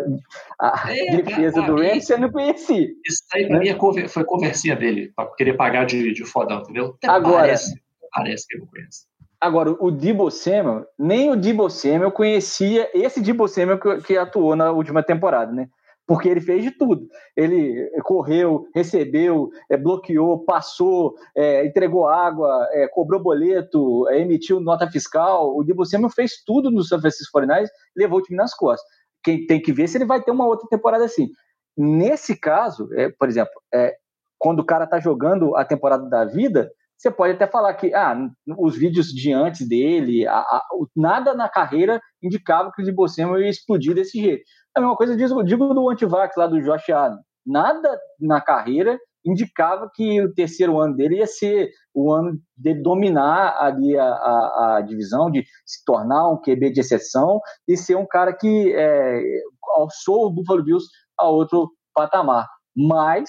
a é, defesa do Rams você não conhecia. Isso aí pra né? mim é foi conversinha dele, para querer pagar de, de fodão, entendeu? Até agora, parece, parece que eu conheço. Agora, o Debo Samuel, nem o Debo Samuel conhecia esse Debo Samuel que, que atuou na última temporada, né? porque ele fez de tudo. Ele correu, recebeu, é, bloqueou, passou, é, entregou água, é, cobrou boleto, é, emitiu nota fiscal. O Debo Samuel fez tudo no San Francisco 49 levou o time nas costas. Quem tem que ver se ele vai ter uma outra temporada assim. Nesse caso, é, por exemplo, é, quando o cara está jogando a temporada da vida, você pode até falar que ah, os vídeos de antes dele, a, a, nada na carreira indicava que o Samuel ia explodir desse jeito. A mesma coisa digo, digo do antivax lá do Josh Allen. Nada na carreira indicava que o terceiro ano dele ia ser o ano de dominar ali a, a, a, divisão, de se tornar um QB de exceção e ser um cara que é, alçou o Buffalo Bills a outro patamar. Mas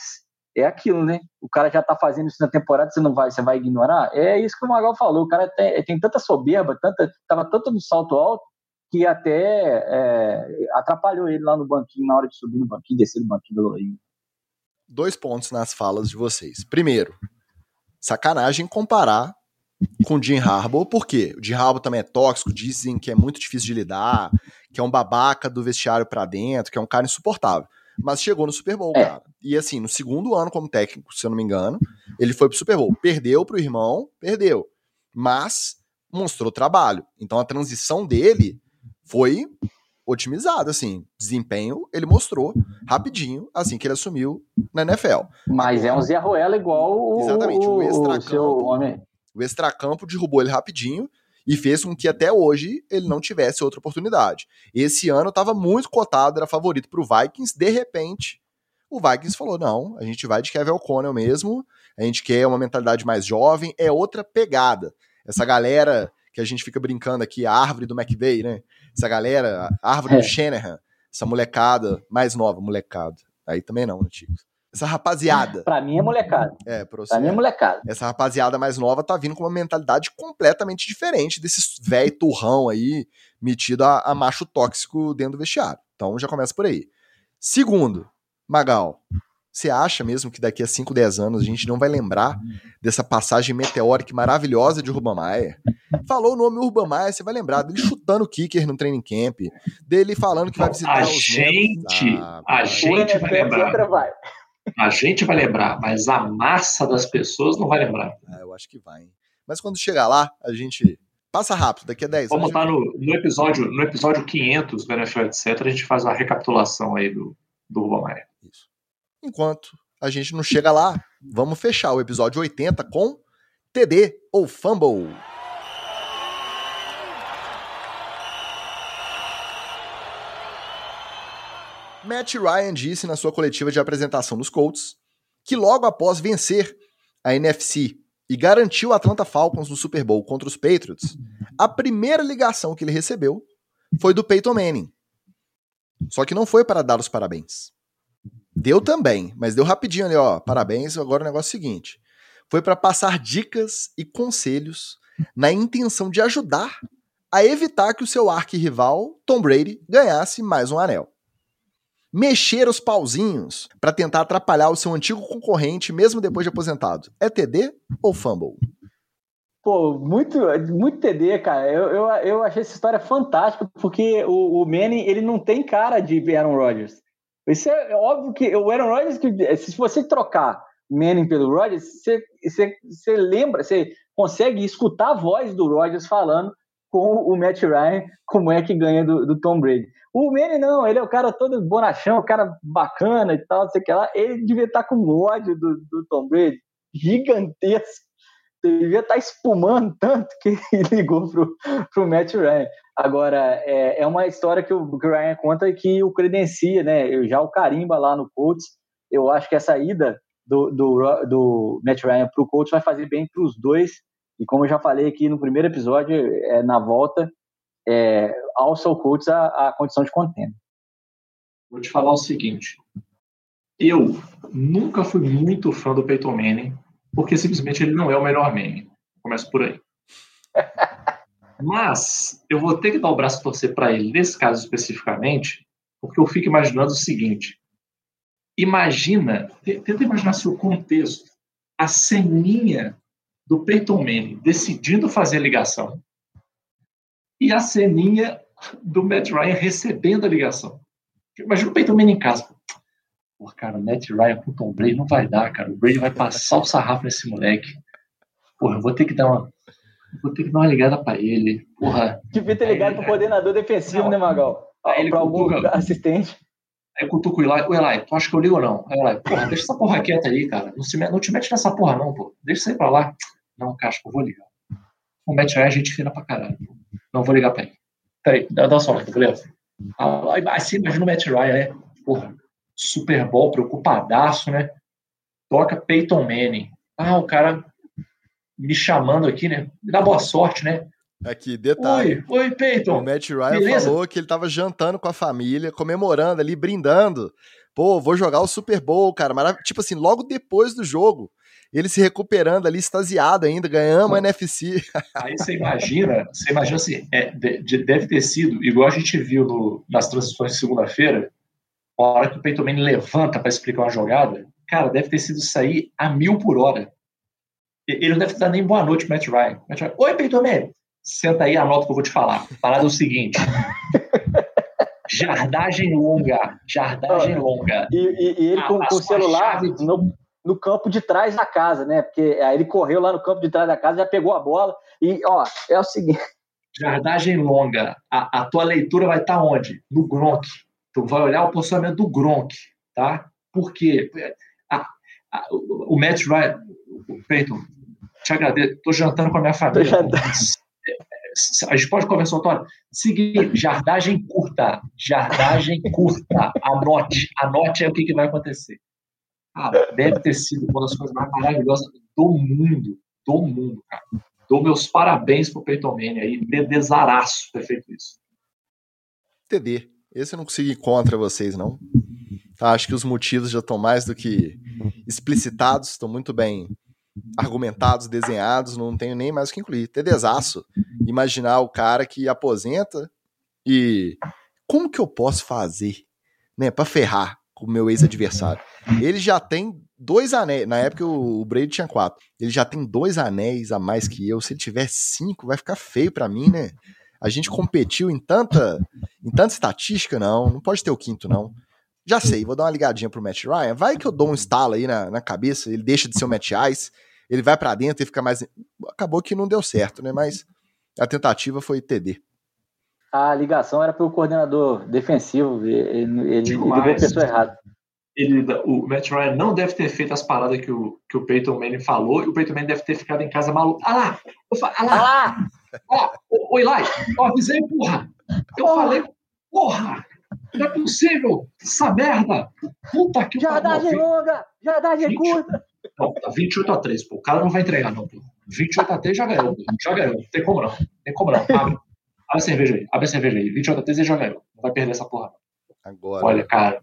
é aquilo, né? O cara já tá fazendo isso na temporada, você não vai, você vai ignorar? É isso que o Magal falou. O cara tem, tem tanta soberba, tanta, tava tanto no salto alto que até é, atrapalhou ele lá no banquinho, na hora de subir no banquinho, descer no banquinho do Lourinho. Dois pontos nas falas de vocês. Primeiro, sacanagem comparar com o Jim Harbaugh, por quê? O Jim Harbaugh também é tóxico, dizem que é muito difícil de lidar, que é um babaca do vestiário para dentro, que é um cara insuportável. Mas chegou no Super Bowl, é. cara. E assim, no segundo ano como técnico, se eu não me engano, ele foi pro Super Bowl. Perdeu pro irmão, perdeu. Mas mostrou trabalho. Então a transição dele foi otimizado, assim. Desempenho ele mostrou rapidinho, assim que ele assumiu na NFL. Mas é um Zé Ruela igual o, Exatamente, o extracampo. O, extracampo derrubou ele rapidinho e fez com que até hoje ele não tivesse outra oportunidade. Esse ano estava muito cotado, era favorito para o Vikings, de repente o Vikings falou: não, a gente vai de Kevin O'Connell mesmo, a gente quer uma mentalidade mais jovem, é outra pegada. Essa galera que a gente fica brincando aqui, a árvore do McVeigh, né? Essa galera, a árvore é. do Shanahan, essa molecada mais nova, molecada. Aí também não, antigo. Né, essa rapaziada. Pra mim é molecada. É, pra, você, pra mim é molecada. Essa rapaziada mais nova tá vindo com uma mentalidade completamente diferente desses velho turrão aí, metido a, a macho tóxico dentro do vestiário. Então já começa por aí. Segundo, Magal, você acha mesmo que daqui a 5, 10 anos a gente não vai lembrar dessa passagem meteórica maravilhosa de Urban Meyer? Falou o nome Urban Meyer, você vai lembrar dele chutando o kicker no training camp, dele falando que vai visitar a os gente, ah, a gente vai lembrar. Vai. A gente vai lembrar, mas a massa das pessoas não vai lembrar. Ah, eu acho que vai. Hein? Mas quando chegar lá, a gente passa rápido, daqui a 10 Vamos anos. Vamos estar no, no, episódio, no episódio 500 do NFL, etc. A gente faz uma recapitulação aí do, do Urban Meyer. Isso. Enquanto a gente não chega lá, vamos fechar o episódio 80 com TD ou Fumble. Matt Ryan disse na sua coletiva de apresentação dos Colts que logo após vencer a NFC e garantiu o Atlanta Falcons no Super Bowl contra os Patriots, a primeira ligação que ele recebeu foi do Peyton Manning. Só que não foi para dar os parabéns. Deu também, mas deu rapidinho ali, ó. Parabéns, agora o negócio é o seguinte. Foi para passar dicas e conselhos na intenção de ajudar a evitar que o seu arquirrival, Tom Brady, ganhasse mais um anel. Mexer os pauzinhos para tentar atrapalhar o seu antigo concorrente mesmo depois de aposentado. É TD ou fumble? Pô, muito, muito TD, cara. Eu, eu, eu achei essa história fantástica, porque o, o Manning, ele não tem cara de Aaron Rodgers. Isso é óbvio que o Aaron Rodgers, se você trocar Manning pelo Rodgers, você, você, você lembra, você consegue escutar a voz do Rodgers falando com o Matt Ryan como é que ganha do, do Tom Brady. O Manning não, ele é o cara todo bonachão, o cara bacana e tal, não sei o que lá. Ele devia estar com ódio do, do Tom Brady, gigantesco devia estar tá espumando tanto que ligou pro, pro Matt Ryan. Agora, é, é uma história que o, Ryan conta que o credencia, né? Já o carimba lá no Colts. Eu acho que essa ida do, do, do Matt Ryan pro Colts vai fazer bem para os dois. E como eu já falei aqui no primeiro episódio, é, na volta, é, alça o Colts a, a condição de contender. Vou te falar o seguinte. Eu nunca fui muito fã do Peyton Manning porque simplesmente ele não é o melhor meme. Começa por aí. Mas eu vou ter que dar o braço a torcer para ele nesse caso especificamente, porque eu fico imaginando o seguinte: imagina, tenta imaginar se o contexto, a ceninha do Peyton Manning decidindo fazer a ligação e a ceninha do Matt Ryan recebendo a ligação. Imagina o Peyton Manning em casa. Pô, cara, o Matt Ryan com o Tom Brady não vai dar, cara. O Brady vai passar o sarrafo nesse moleque. Porra, eu vou ter que dar uma. Vou ter que dar uma ligada pra ele. Porra. Devia ter ligado pro coordenador defensivo, não, né, Magal? Aí ele pra algum cutuca, assistente. Aí cutuca o Eli. O Eli, tu acha que eu ligo ou não? Aí o Eli, porra, deixa essa porra quieta aí, cara. Não, se, não te mete nessa porra, não, pô. Deixa isso aí pra lá. Não, que eu vou ligar. O Matt Ryan é gente fina pra caralho. Não vou ligar pra ele. Peraí, dá, dá só, beleza? Assim, imagina o Matt Ryan, né? Porra, Super Bowl preocupadaço, né? Toca Peyton Manning. Ah, o cara me chamando aqui, né? Me dá boa sorte, né? Aqui, detalhe. Oi, oi, Peyton. O Matt Ryan Beleza? falou que ele tava jantando com a família, comemorando ali, brindando. Pô, vou jogar o Super Bowl, cara. Marav tipo assim, logo depois do jogo, ele se recuperando ali, extasiado ainda, ganhamos a NFC. Aí você imagina, você imagina assim, é, deve ter sido, igual a gente viu no, nas transições de segunda-feira, a hora que o Peyton Manning levanta para explicar uma jogada, cara, deve ter sido sair a mil por hora. Ele não deve dar nem boa noite Matt Ryan. Matt Ryan Oi, Peyton Manning. Senta aí, anota o que eu vou te falar. Parada é o seguinte. Jardagem longa. Jardagem longa. E, e, e ele com, com o celular no, no campo de trás da casa, né? Porque aí ele correu lá no campo de trás da casa, já pegou a bola. E, ó, é o seguinte. Jardagem longa. A, a tua leitura vai estar tá onde? No Gronk. Tu vai olhar o posicionamento do Gronk, tá? Porque a, a, o Matt Ryan, o Peyton, te agradeço, tô jantando com a minha família. A gente pode conversar, Antônio? Seguinte, jardagem curta, jardagem curta, anote, anote aí o que, que vai acontecer. Ah, deve ter sido uma das coisas mais maravilhosas do mundo, do mundo, cara. Dou meus parabéns pro Peyton Manning aí, desaraço ter feito isso. TD. Esse eu não consigo ir contra vocês, não. Tá, acho que os motivos já estão mais do que explicitados, estão muito bem argumentados, desenhados, não tenho nem mais o que incluir. Ter desaço. Imaginar o cara que aposenta e como que eu posso fazer, né, para ferrar o meu ex-adversário? Ele já tem dois anéis. Na época o Brady tinha quatro. Ele já tem dois anéis a mais que eu. Se ele tiver cinco, vai ficar feio para mim, né? A gente competiu em tanta, em tanta estatística, não. Não pode ter o quinto, não. Já sei, vou dar uma ligadinha pro Matt Ryan. Vai que eu dou um estalo aí na, na cabeça, ele deixa de ser o Matt Ice, ele vai para dentro e fica mais. Acabou que não deu certo, né? Mas a tentativa foi TD. A ligação era pro coordenador defensivo, ele, ele ligou a pessoa errada. Ele, o Matt Ryan não deve ter feito as paradas que o, que o Peyton Manning falou, e o Peyton Manning deve ter ficado em casa maluco. Ah lá! Ah lá! Ah lá! Ô, Eli, ó, avisei, porra. Eu porra. falei, porra, não é possível, essa merda. Puta que Jardagem longa, jardagem curta. Não, tá 28 a 3, pô. O cara não vai entregar, não, pô. 28 a 3 já ganhou. Já ganhou. Não tem como não. Tem como não. Abre, abre a cerveja aí. Abre a cerveja aí. 28 a 3 ele já ganhou. Não vai perder essa porra. Agora. Olha, cara.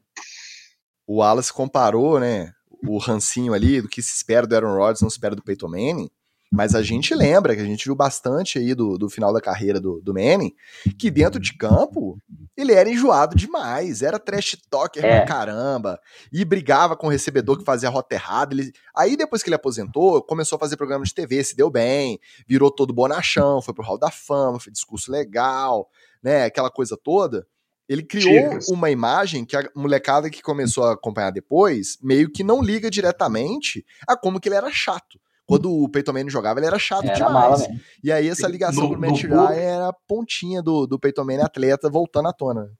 O Wallace comparou, né? O rancinho ali, do que se espera do Aaron Rodgers, não se espera do Peyton Manning. Mas a gente lembra, que a gente viu bastante aí do, do final da carreira do, do Manning, que dentro de campo ele era enjoado demais, era trash talker é. pra caramba, e brigava com o recebedor que fazia rota errada. Ele... Aí depois que ele aposentou, começou a fazer programa de TV, se deu bem, virou todo bonachão, foi pro Hall da Fama, fez discurso legal, né, aquela coisa toda. Ele criou Chicas. uma imagem que a molecada que começou a acompanhar depois meio que não liga diretamente a como que ele era chato. Quando o Peyton Manning jogava, ele era chato era demais. E aí essa ligação no, pro Matt Ryan era a pontinha do, do Peyton Manning atleta voltando à tona.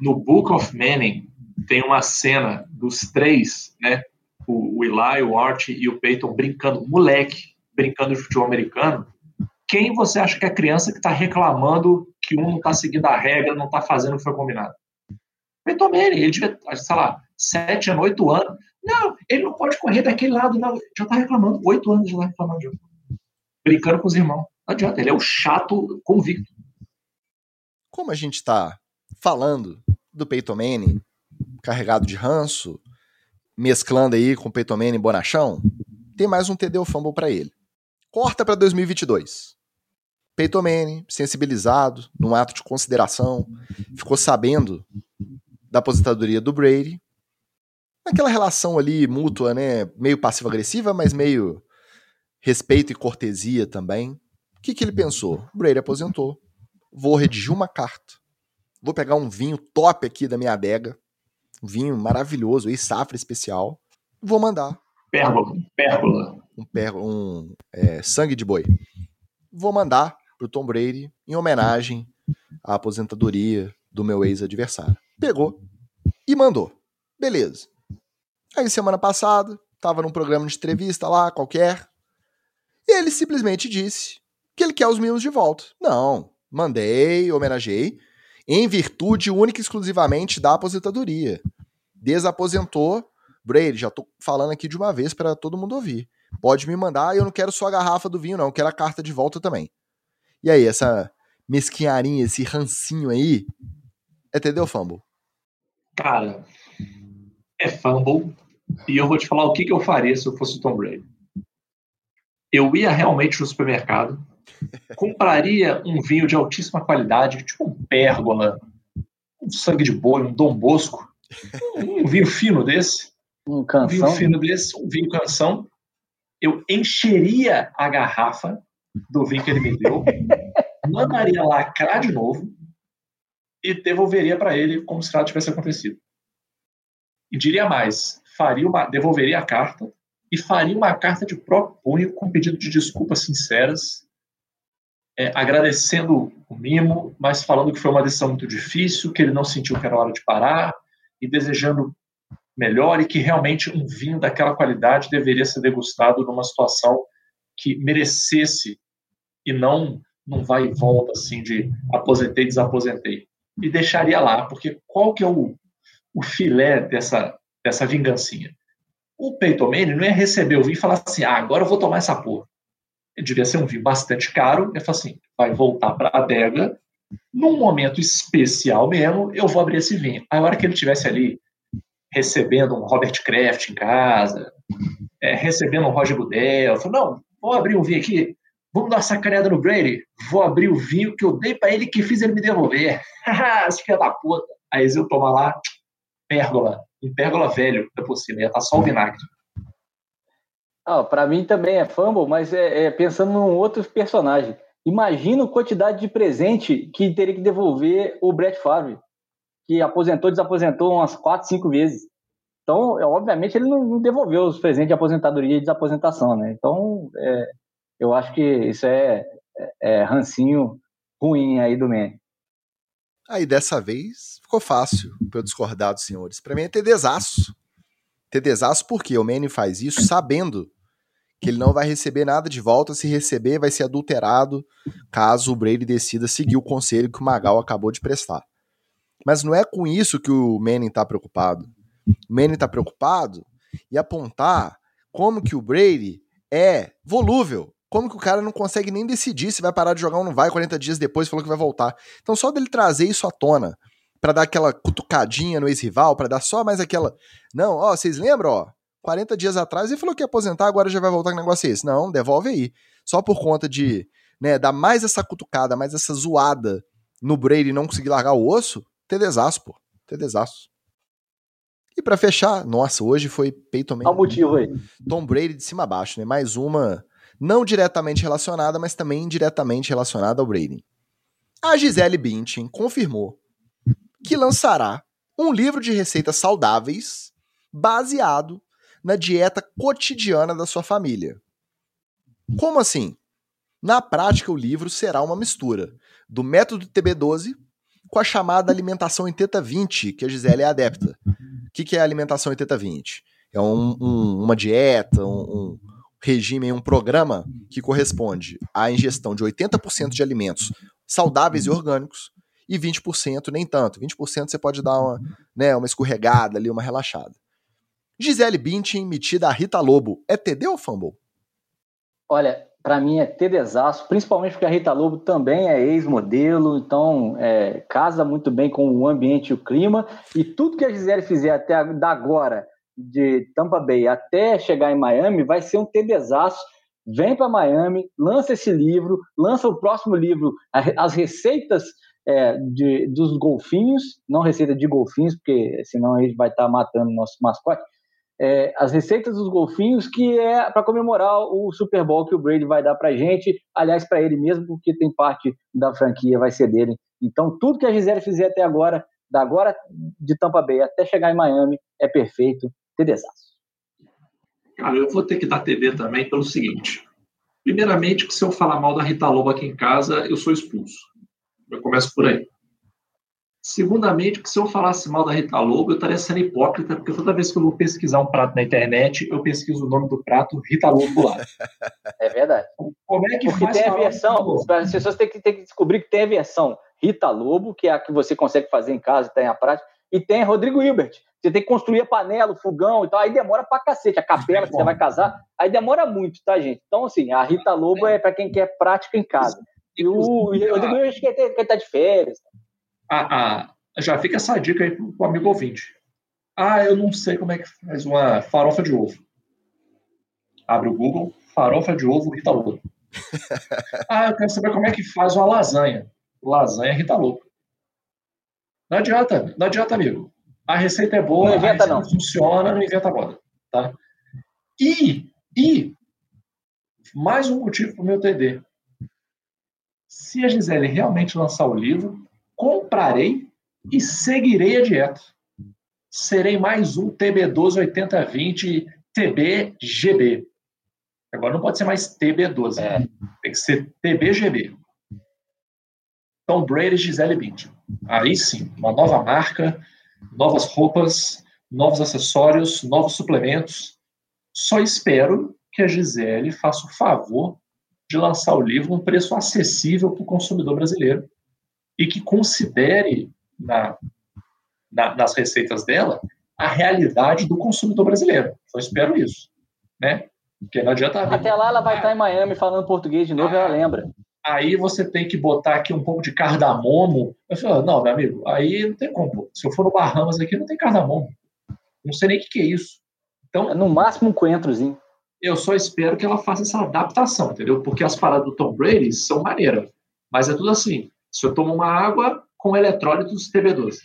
No Book of Manning tem uma cena dos três, né? O, o Eli, o Art e o Peyton brincando, moleque, brincando de futebol americano. Quem você acha que é a criança que está reclamando que um não está seguindo a regra, não está fazendo o que foi combinado? Peyton Manning, ele devia, sei lá, sete anos, oito anos. Não, ele não pode correr daquele lado, não. Já tá reclamando. Oito anos já tá reclamando. Já. Brincando com os irmãos. Não adianta, ele é o chato convicto. Como a gente tá falando do Peyton Manning, carregado de ranço, mesclando aí com o Peyton Manning bonachão, tem mais um TD Fumble para ele. Corta para 2022. Peyton Manning, sensibilizado, num ato de consideração, ficou sabendo da aposentadoria do Brady naquela relação ali mútua, né? Meio passivo-agressiva, mas meio respeito e cortesia também. O que, que ele pensou? O Brady aposentou. Vou redigir uma carta. Vou pegar um vinho top aqui da minha adega. Um vinho maravilhoso, aí, safra especial. Vou mandar. Pérgola. Pérgola. Um, pérgola, um é, sangue de boi. Vou mandar pro Tom Brady em homenagem à aposentadoria do meu ex-adversário. Pegou e mandou. Beleza. Aí semana passada, tava num programa de entrevista lá, qualquer, e ele simplesmente disse que ele quer os mimos de volta. Não, mandei, homenageei, em virtude única e exclusivamente da aposentadoria. Desaposentou, Brady, já tô falando aqui de uma vez para todo mundo ouvir. Pode me mandar, eu não quero só a garrafa do vinho, não, quero a carta de volta também. E aí, essa mesquinharinha, esse rancinho aí, é TD Fumble? Cara, é fumble, e eu vou te falar o que, que eu faria se eu fosse o Tom Brady. Eu ia realmente no supermercado, compraria um vinho de altíssima qualidade, tipo um pérgola, um sangue de boi, um Dom Bosco, um, um vinho fino desse, um, um vinho fino desse, um vinho canção. Eu encheria a garrafa do vinho que ele me deu, mandaria lacrar de novo e devolveria para ele como se nada tivesse acontecido. E diria mais, faria uma, devolveria a carta e faria uma carta de próprio punho com pedido de desculpas sinceras, é, agradecendo o mimo, mas falando que foi uma decisão muito difícil, que ele não sentiu que era hora de parar e desejando melhor e que realmente um vinho daquela qualidade deveria ser degustado numa situação que merecesse e não não vai e volta assim de aposentei, desaposentei. E deixaria lá, porque qual que é o, o filé dessa, dessa vingancinha. O Peyton Manning não ia receber o vinho e falar assim, ah, agora eu vou tomar essa porra. Ele devia ser um vinho bastante caro, ele falou assim, vai voltar para a adega, num momento especial mesmo, eu vou abrir esse vinho. A hora que ele estivesse ali recebendo um Robert Kraft em casa, é, recebendo um Roger Goodell, falou, não, vou abrir um vinho aqui, vamos dar uma sacaneada no Brady, vou abrir o vinho que eu dei para ele que fiz ele me devolver. Esse filho da puta. Aí eu toma lá, pérgola, um pérgola velho, por cima, ia estar só o vinagre. Ah, para mim também é fumble, mas é, é, pensando num outro personagem. Imagina a quantidade de presente que teria que devolver o Brett Favre, que aposentou, desaposentou umas quatro, cinco vezes. Então, é, obviamente, ele não devolveu os presentes de aposentadoria e desaposentação, né? Então, é, eu acho que isso é, é, é rancinho ruim aí do Manny. Aí dessa vez ficou fácil para eu discordar dos senhores. Para mim é ter desaço. Ter desaço porque o Manny faz isso sabendo que ele não vai receber nada de volta. Se receber, vai ser adulterado caso o Brady decida seguir o conselho que o Magal acabou de prestar. Mas não é com isso que o Manning está preocupado. O Manning está preocupado em apontar como que o Brady é volúvel, como que o cara não consegue nem decidir se vai parar de jogar ou não vai 40 dias depois falou que vai voltar. Então só dele trazer isso à tona, para dar aquela cutucadinha no ex-rival, para dar só mais aquela, não, ó, vocês lembram, ó, 40 dias atrás e falou que ia aposentar, agora já vai voltar com negócio esse. Não, devolve aí. Só por conta de, né, dar mais essa cutucada, mais essa zoada no Brady não conseguir largar o osso, ter desastre, pô. Ter desastre. E para fechar, nossa, hoje foi Peyton Manning. Qual o motivo aí? Tom Brady de cima a baixo, né? Mais uma não diretamente relacionada, mas também indiretamente relacionada ao Brady. A Gisele Bündchen confirmou que lançará um livro de receitas saudáveis baseado na dieta cotidiana da sua família. Como assim? Na prática, o livro será uma mistura do método TB12 com a chamada alimentação em teta 20, que a Gisele é adepta. O que, que é alimentação em teta 20? É um, um, uma dieta, um, regime, um programa que corresponde à ingestão de 80% de alimentos saudáveis e orgânicos e 20% nem tanto. 20% você pode dar uma, né, uma escorregada ali, uma relaxada. Gisele Bündchen, metida a Rita Lobo, é TD ou Fumble? Olha, para mim é TDzaço, principalmente porque a Rita Lobo também é ex-modelo, então é, casa muito bem com o ambiente e o clima, e tudo que a Gisele fizer até agora, de Tampa Bay até chegar em Miami, vai ser um TDzaço, vem para Miami, lança esse livro, lança o próximo livro, as receitas é, de, dos golfinhos, não receita de golfinhos, porque senão a gente vai estar tá matando nosso mascote, é, as receitas dos golfinhos, que é para comemorar o Super Bowl que o Brady vai dar para gente, aliás, para ele mesmo, porque tem parte da franquia, vai ser dele. Então, tudo que a Gisele fizer até agora, da agora de Tampa Bay até chegar em Miami, é perfeito, TDzaço. Cara, eu vou ter que dar TV também pelo seguinte. Primeiramente, que se eu falar mal da Rita Lobo aqui em casa, eu sou expulso. Eu começo por aí. Segundamente, que se eu falasse mal da Rita Lobo, eu estaria sendo hipócrita, porque toda vez que eu vou pesquisar um prato na internet, eu pesquiso o nome do prato Rita Lobo lá. É verdade. Como é que porque tem a versão, as pessoas têm que, têm que descobrir que tem a versão Rita Lobo, que é a que você consegue fazer em casa, tem a prática, e tem Rodrigo Hilbert. Você tem que construir a panela, o fogão e tal, aí demora pra cacete. A capela que você vai casar, aí demora muito, tá, gente? Então, assim, a Rita Lobo é para quem quer prática em casa. E o Rodrigo acho que ele tá de férias a, a, já fica essa dica aí pro, pro amigo ouvinte. Ah, eu não sei como é que faz uma farofa de ovo. Abre o Google, farofa de ovo Rita Lobo. ah, eu quero saber como é que faz uma lasanha. Lasanha Rita Lobo. Não adianta, não adianta, amigo. A receita é boa, não inventa, não. funciona, não inventa moda. Tá? E, e, mais um motivo para o meu TD. Se a Gisele realmente lançar o livro, comprarei e seguirei a dieta. Serei mais um TB12 8020 TBGB. Agora não pode ser mais TB12, é. tem que ser TBGB. Tom Brady Gisele Bündchen. Aí sim, uma nova marca, novas roupas, novos acessórios, novos suplementos. Só espero que a Gisele faça o favor de lançar o livro num preço acessível para o consumidor brasileiro e que considere na, na, nas receitas dela a realidade do consumidor brasileiro. Eu espero isso, né? Porque não adianta. Até lá ela vai estar em Miami falando português de novo, ah, ela lembra. Aí você tem que botar aqui um pouco de cardamomo. Eu falo, não, meu amigo, aí não tem como. Se eu for no Bahamas aqui, não tem cardamomo. Não sei nem o que, que é isso. Então, é no máximo um coentrozinho. Eu só espero que ela faça essa adaptação, entendeu? Porque as paradas do Tom Brady são maneiras. Mas é tudo assim. Se eu tomo uma água com eletrólitos TB12.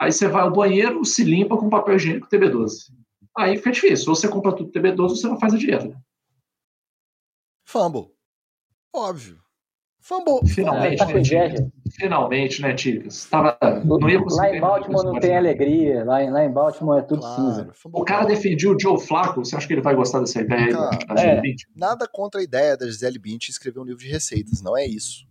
Aí você vai ao banheiro, se limpa com papel higiênico TB12. Aí fica difícil. Ou você compra tudo TB12 ou você não faz a dieta. Fumble. Óbvio. Fumble. Finalmente, tá né, Finalmente, né, Ticas? Tava, não ia lá em Baltimore não tem alegria. Lá em, lá em Baltimore é tudo claro, cinza. O cara defendia o Joe Flacco. Você acha que ele vai gostar dessa ideia cara, aí? Da, da é. Nada contra a ideia da Gisele Bündchen escrever um livro de receitas. Não é isso.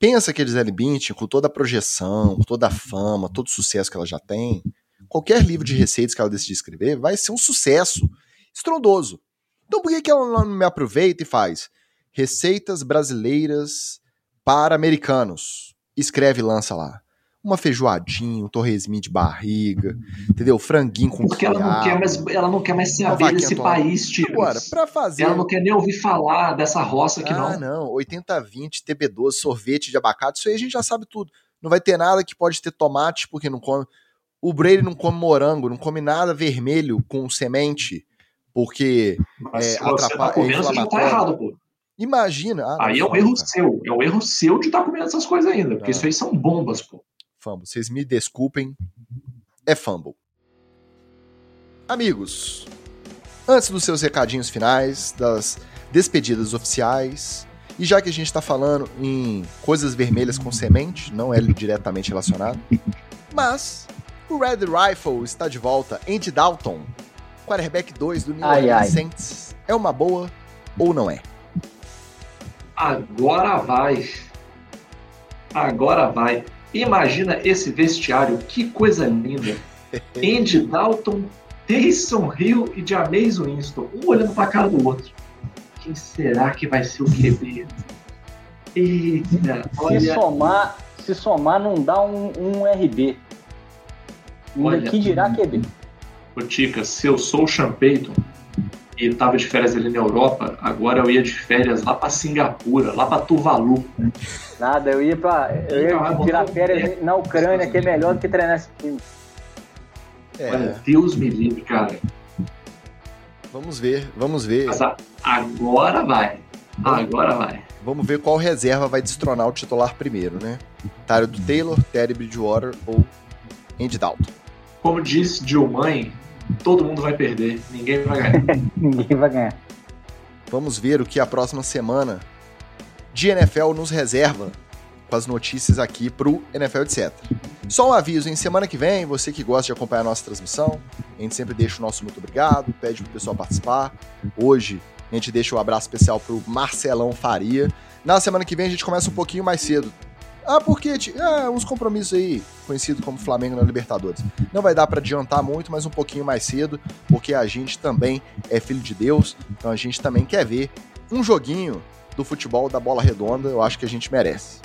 Pensa que a Gisele Bündchen, com toda a projeção, com toda a fama, todo o sucesso que ela já tem, qualquer livro de receitas que ela decidir escrever vai ser um sucesso estrondoso. Então por que, que ela não me aproveita e faz receitas brasileiras para americanos? Escreve e lança lá uma feijoadinha, um torresminho de barriga, entendeu? Franguinho com Porque ela não quer mais, ela não quer mais saber desse país, tio. Agora, para fazer. Ela não quer nem ouvir falar dessa roça aqui, ah, não. não. 80-20, TB12, sorvete de abacate, isso aí a gente já sabe tudo. Não vai ter nada que pode ter tomate, porque não come. o Brady não come morango, não come nada vermelho com semente, porque Mas é, você tá atrapalha, é comendo, você já tá errado, pô. Imagina. ah, Aí é um erro cara. seu. É um erro seu de estar comendo essas coisas ainda. Porque Ah. isso aí são bombas, pô. Fumble. Vocês me desculpem. É fumble. Amigos, antes dos seus recadinhos finais, das despedidas oficiais, e já que a gente está falando em coisas vermelhas com semente, não é diretamente relacionado, mas o Red Rifle está de volta. Andy Dalton, quarterback 2 do New Orleans ai. Saints, é uma boa ou não é? Agora vai. Agora vai. Imagina esse vestiário, que coisa linda. Andy Dalton, Taysom Hill e Jameis Winston, um olhando pra cara do outro. Quem será que vai ser o QB? Eita, Se olha, somar, se somar não dá um, um RB. Olha. Que dirá QB. ô Tica, se eu sou o Sean Payton e tava de férias ali na Europa, agora eu ia de férias lá pra Singapura, lá pra Tuvalu. Nada, eu ia pra. Eu ia botar tirar férias na Ucrânia, que é melhor do que treinar esse time. É, Olha, Deus me livre, cara. vamos ver, vamos ver. Mas agora vai. Agora vai. Vamos ver qual reserva vai destronar o titular primeiro, né? Tyler do Taylor, Terry Bridgewater ou Andy Dalton. Como disse Dilmãe, todo mundo vai perder, ninguém vai ganhar. Ninguém vai ganhar. Vamos ver o que a próxima semana de NFL nos reserva com as notícias aqui pro NFL etc. Só um aviso, em semana que vem, você que gosta de acompanhar a nossa transmissão, a gente sempre deixa o nosso muito obrigado, pede pro pessoal participar. Hoje a gente deixa o abraço especial pro Marcelão Faria. Na semana que vem a gente começa um pouquinho mais cedo. Ah, porque ah, uns compromissos aí, conhecido como Flamengo na Libertadores. Não vai dar para adiantar muito, mas um pouquinho mais cedo, porque a gente também é filho de Deus, então a gente também quer ver um joguinho do futebol da bola redonda, eu acho que a gente merece.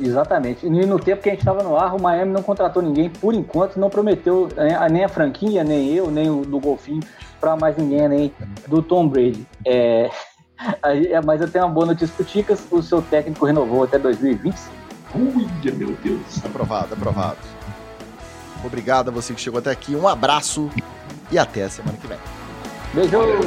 Exatamente. E no tempo que a gente estava no ar, o Miami não contratou ninguém, por enquanto, não prometeu eh, nem a franquia, nem eu, nem o do Golfinho, para mais ninguém, nem do Tom Brady. É, é, mas eu tenho uma boa notícia pro Ticas: o seu técnico renovou até 2020. Ui, meu Deus. Aprovado, aprovado. Obrigado a você que chegou até aqui, um abraço e até a semana que vem. Beijo! Valeu.